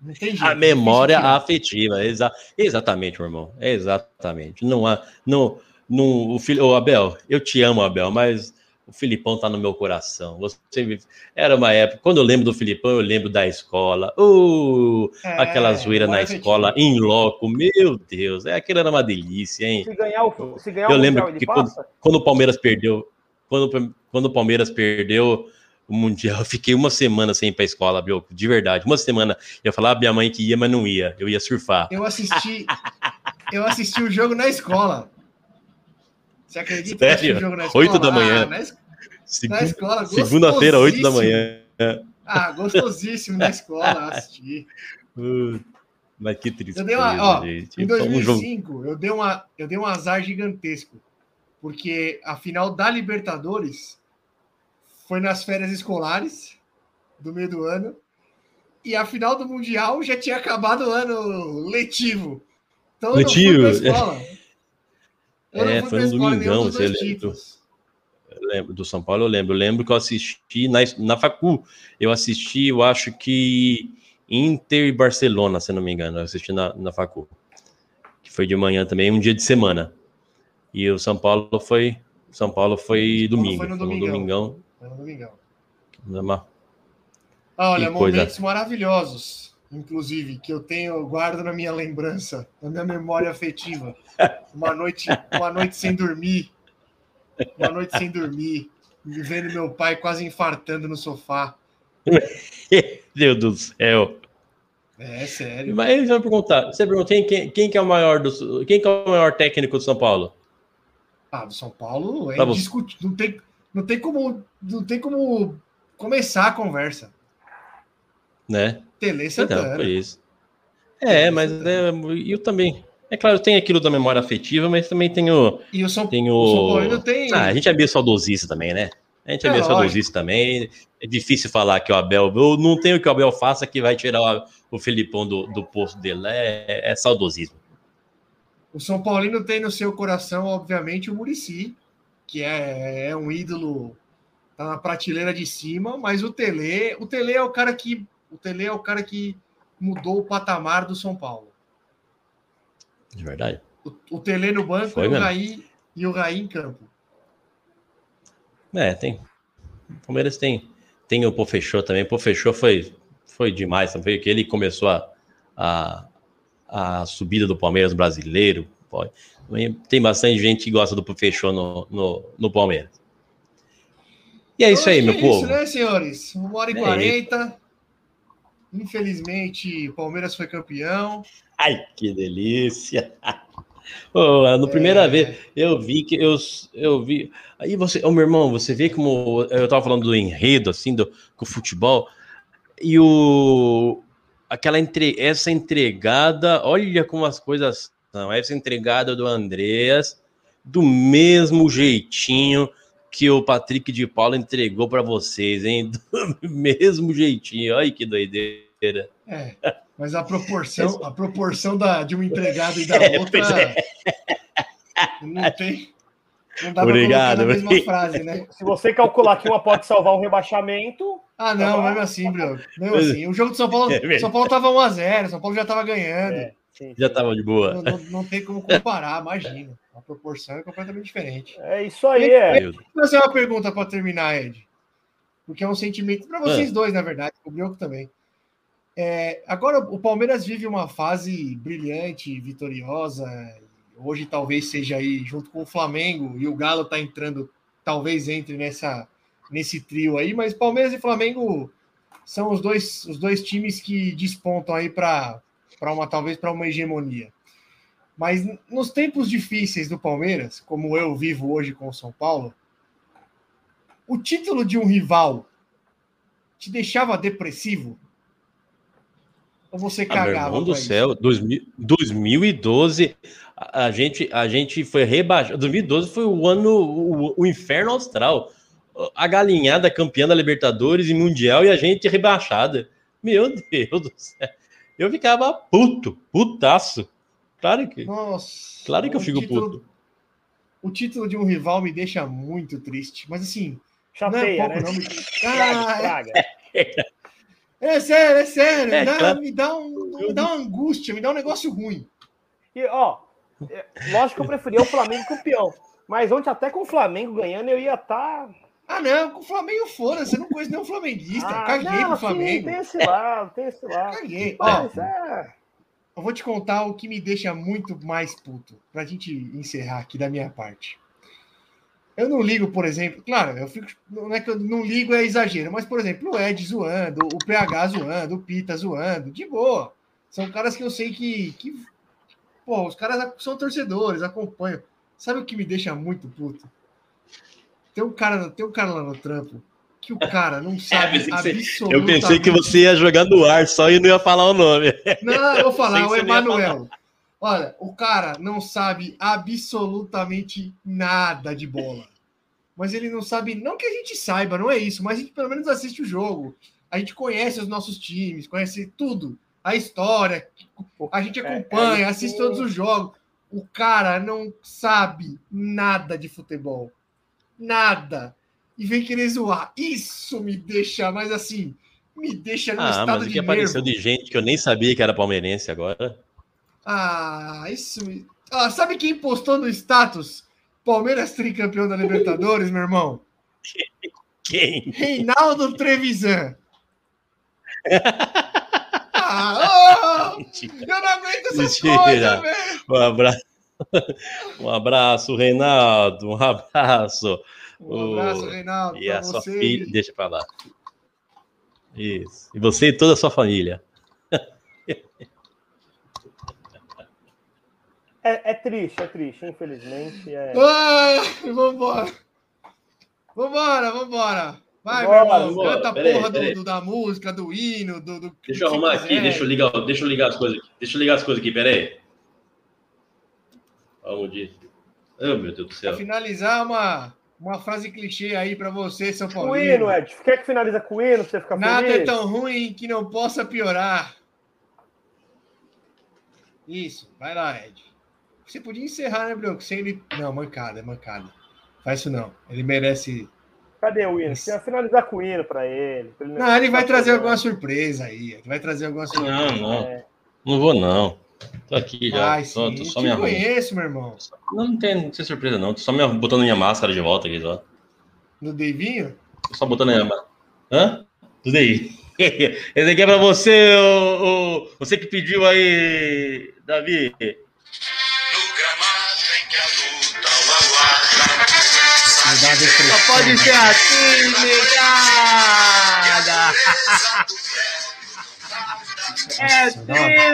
não tem jeito. A memória afetiva, exa exatamente, meu irmão. Exatamente. Não há. Não, não, o filho, ô, Abel, eu te amo, Abel, mas o Filipão tá no meu coração. Você era uma época. Quando eu lembro do Filipão, eu lembro da escola. Uh, É, aquela zoeira na escola, em loco. Meu Deus, é, aquilo era uma delícia, hein? Se ganhar o, se ganhar Eu o lembro Mundial, que quando, quando o Palmeiras perdeu, quando, quando o Palmeiras perdeu o Mundial, eu fiquei uma semana sem ir pra escola, Biel, de verdade. Uma semana. Eu falava pra minha mãe que ia, mas não ia. Eu ia surfar. Eu assisti, eu assisti o jogo na escola. Você acredita que eu assisti Sério? o jogo na escola? Oito da manhã. Ah, na, es- Segu- na escola, Segunda-feira, 8 da manhã. Ah, gostosíssimo na escola assistir. Uh, mas que tristeza, Eu dei uma- ó, gente. Em Foi um jogo. 2005, eu dei, uma, eu dei um azar gigantesco. Porque a final da Libertadores foi nas férias escolares do meio do ano. E a final do Mundial já tinha acabado o ano letivo. Então eu Letivo, não fui pra escola. Eu É, foi no nenhum domingão, você lembra? lembro do São Paulo, eu lembro. Eu lembro que eu assisti na, na Facu. Eu assisti, eu acho que Inter e Barcelona, se não me engano. Eu assisti na, na Facu. Que foi de manhã também, um dia de semana. E o São Paulo foi. São Paulo foi domingo. foi no Foi no domingão. domingão. Foi no domingão. Ah, olha, Que coisa. momentos maravilhosos, inclusive, que eu tenho, eu guardo na minha lembrança, na minha memória afetiva. Uma noite, uma noite sem dormir, uma noite sem dormir, vendo meu pai quase infartando no sofá. Deus do céu. É sério. Mas eles vão perguntar. Você perguntou quem, quem, que é o maior do, quem que é o maior técnico do São Paulo? Ah, do São Paulo é você. indiscutível. Não tem, não tem como, não tem como começar a conversa. Né? Tele Então, Santana. por isso. É, mas é, eu também. É claro, tem aquilo da memória afetiva, mas também tenho. E o São, tenho... o São Paulo tem. Ah, a gente é meio saudosista também, né? A gente é, É meio saudosista também. É difícil falar que o Abel. Eu não tenho que o Abel faça que vai tirar o, o Felipão do, do posto dele. É, é saudosismo. O São Paulino tem no seu coração, obviamente, o Murici, que é, é um ídolo, tá na prateleira de cima, mas o Tele, o Tele é o cara que o Tele é o cara que mudou o patamar do São Paulo. De verdade. O, o Tele no banco Foi e o. Raí e o Raí em campo. É, tem. O Palmeiras tem. Tem o Pofechou também. O Pofechou foi, foi demais também, que ele começou a, a, a subida do Palmeiras brasileiro. Tem bastante gente que gosta do Pofechou no, no, no Palmeiras. E é isso aí, meu é povo. isso, né, senhores? Uma hora e É quarenta. Infelizmente, o Palmeiras foi campeão. Ai, que delícia! No primeira É. vez, eu vi que eu, eu vi. Aí você, ô meu irmão, você vê como eu tava falando do enredo, assim, do com o futebol, e o. Aquela entre, essa entregada, olha como as coisas são. Essa entregada do Andreas, do mesmo jeitinho que o Patrick de Paula entregou para vocês, hein? Do mesmo jeitinho. Olha que doideira. É, mas a proporção, a proporção da, de uma entregada e da É, outra pois é. não tem. Não dá Obrigado, pra mesma frase, né? Se você calcular que uma pode salvar um rebaixamento, Ah, não, mesmo assim, Bruno. Mesmo assim. O jogo do São Paulo, É. São Paulo tava 1x0, São Paulo já tava ganhando. É. sim, Já sim. tava de boa. Não, não- não tem como comparar, imagina. A proporção é completamente diferente. é isso aí, é. Vou fazer uma pergunta para terminar, Ed. Porque é um sentimento para vocês Ah. dois, na verdade, o meu também. É, agora o Palmeiras vive uma fase brilhante, vitoriosa. Hoje talvez seja aí junto com o Flamengo e o Galo está entrando, talvez entre nessa nesse trio aí, mas Palmeiras e Flamengo são os dois os dois times que despontam aí para para uma talvez para uma hegemonia. Mas nos tempos difíceis do Palmeiras, como eu vivo hoje com o São Paulo, o título de um rival te deixava depressivo? Ou você Ah, meu cagava? do céu, 2000 2012, a, a gente, a gente foi rebaixado. 2012 foi o ano, o, o inferno austral. A galinhada campeã da Libertadores e Mundial e a gente rebaixada. Meu Deus do céu. Eu ficava puto, putaço. Claro que, Nossa. claro que eu fico título- puto. O título de um rival me deixa muito triste. Mas assim, Chateia, não é pouco, né? não. Me... Ah, é, é sério, é sério. É, me, dá, claro. me, dá um, me dá uma angústia, me dá um negócio ruim. E, ó, é, lógico que eu preferia o Flamengo campeão. Mas ontem, até com o Flamengo ganhando, eu ia estar. Ah, não, com o Flamengo fora. Você não conhece nenhum flamenguista. Ah, Caguei não, pro sim, Flamengo. tem esse lado, tem esse lado. Caguei. Ó, Mas, é, eu vou te contar o que me deixa muito mais puto. Pra gente encerrar aqui da minha parte. Eu não ligo, por exemplo, claro, eu fico. Não é que eu não ligo, é exagero, mas, por exemplo, o Ed zoando, o PH zoando, o Pita zoando, de boa. São caras que eu sei que. que pô, os caras são torcedores, acompanham. Sabe o que me deixa muito puto? Tem um cara, tem um cara lá no trampo que o cara não sabe você- absolutamente. Eu pensei que você ia jogar no ar só e não ia falar o nome. Não, eu vou falar, o Emanuel. Olha, o cara não sabe absolutamente nada de bola. Mas ele não sabe, não que a gente saiba, não é isso, mas a gente pelo menos assiste o jogo. A gente conhece os nossos times, conhece tudo, a história, a gente É, acompanha, é assiste todos os jogos. O cara não sabe nada de futebol. Nada. E vem querer zoar. Isso me deixa, mas assim, me deixa num Ah, estado mas de que apareceu nervo. de gente que eu nem sabia que era palmeirense agora. Ah, isso. me- Ah, sabe quem postou no status? Palmeiras tricampeão da Libertadores, meu irmão? Quem? Reinaldo Trevisan. Ah, oh, eu não aguento essas Mentira. coisas, velho. Um abraço. Um abraço, Reinaldo. Um abraço. Um abraço, Reinaldo, E a sua você. filha. Deixa pra lá. Isso. E você e toda a sua família. é, é triste, é triste, infelizmente. É... Ai, vambora. Vambora, vambora. Vai, Vambora, meu irmão. vambora. Canta a porra do- peraí. do- da música, do hino, do. do Deixa eu arrumar você aqui, quiser. deixa eu ligar, deixa eu ligar as coisas aqui. Deixa eu ligar as coisas aqui, peraí. Vamos de. Oh, meu Deus do Pra céu. finalizar, uma, uma frase clichê aí pra você, São Paulo. O hino, Ed. Quer que finaliza com o hino pra você ficar Nada é feliz? tão ruim que não possa piorar. Isso, vai lá, Ed. Você podia encerrar, né, Bruno? Sem ele. Não, mancada, é mancada. Faz isso não. Ele merece. Cadê o hino? Isso. Quer finalizar com o hino pra ele. pra ele Não, ele vai trazer alguma surpresa aí. Ele vai trazer alguma surpresa. Não, não. É. Não vou, não. Tô aqui já. Ai, Tô, sim. tô só Te me arrumando. conheço, meu irmão. Não, não tem, não tem surpresa, não. Tô só me botando minha máscara de volta aqui, só. No Deivinho? Tô só botando a minha máscara. Hã? Tudo aí. Esse aqui é pra você, o, o- você que pediu aí, Davi. Só pode ser assim, negada! É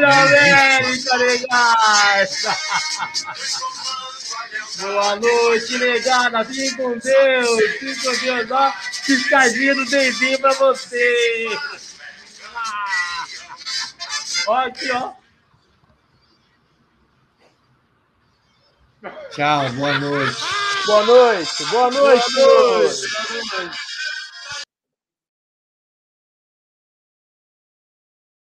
América, negada! Boa noite, negada! Fique com Deus! Fique com Deus! Ó, piscadinha do dedinho pra você! Ó, aqui, ó! Tchau, boa noite. Boa noite, boa noite. Boa noite. senhores.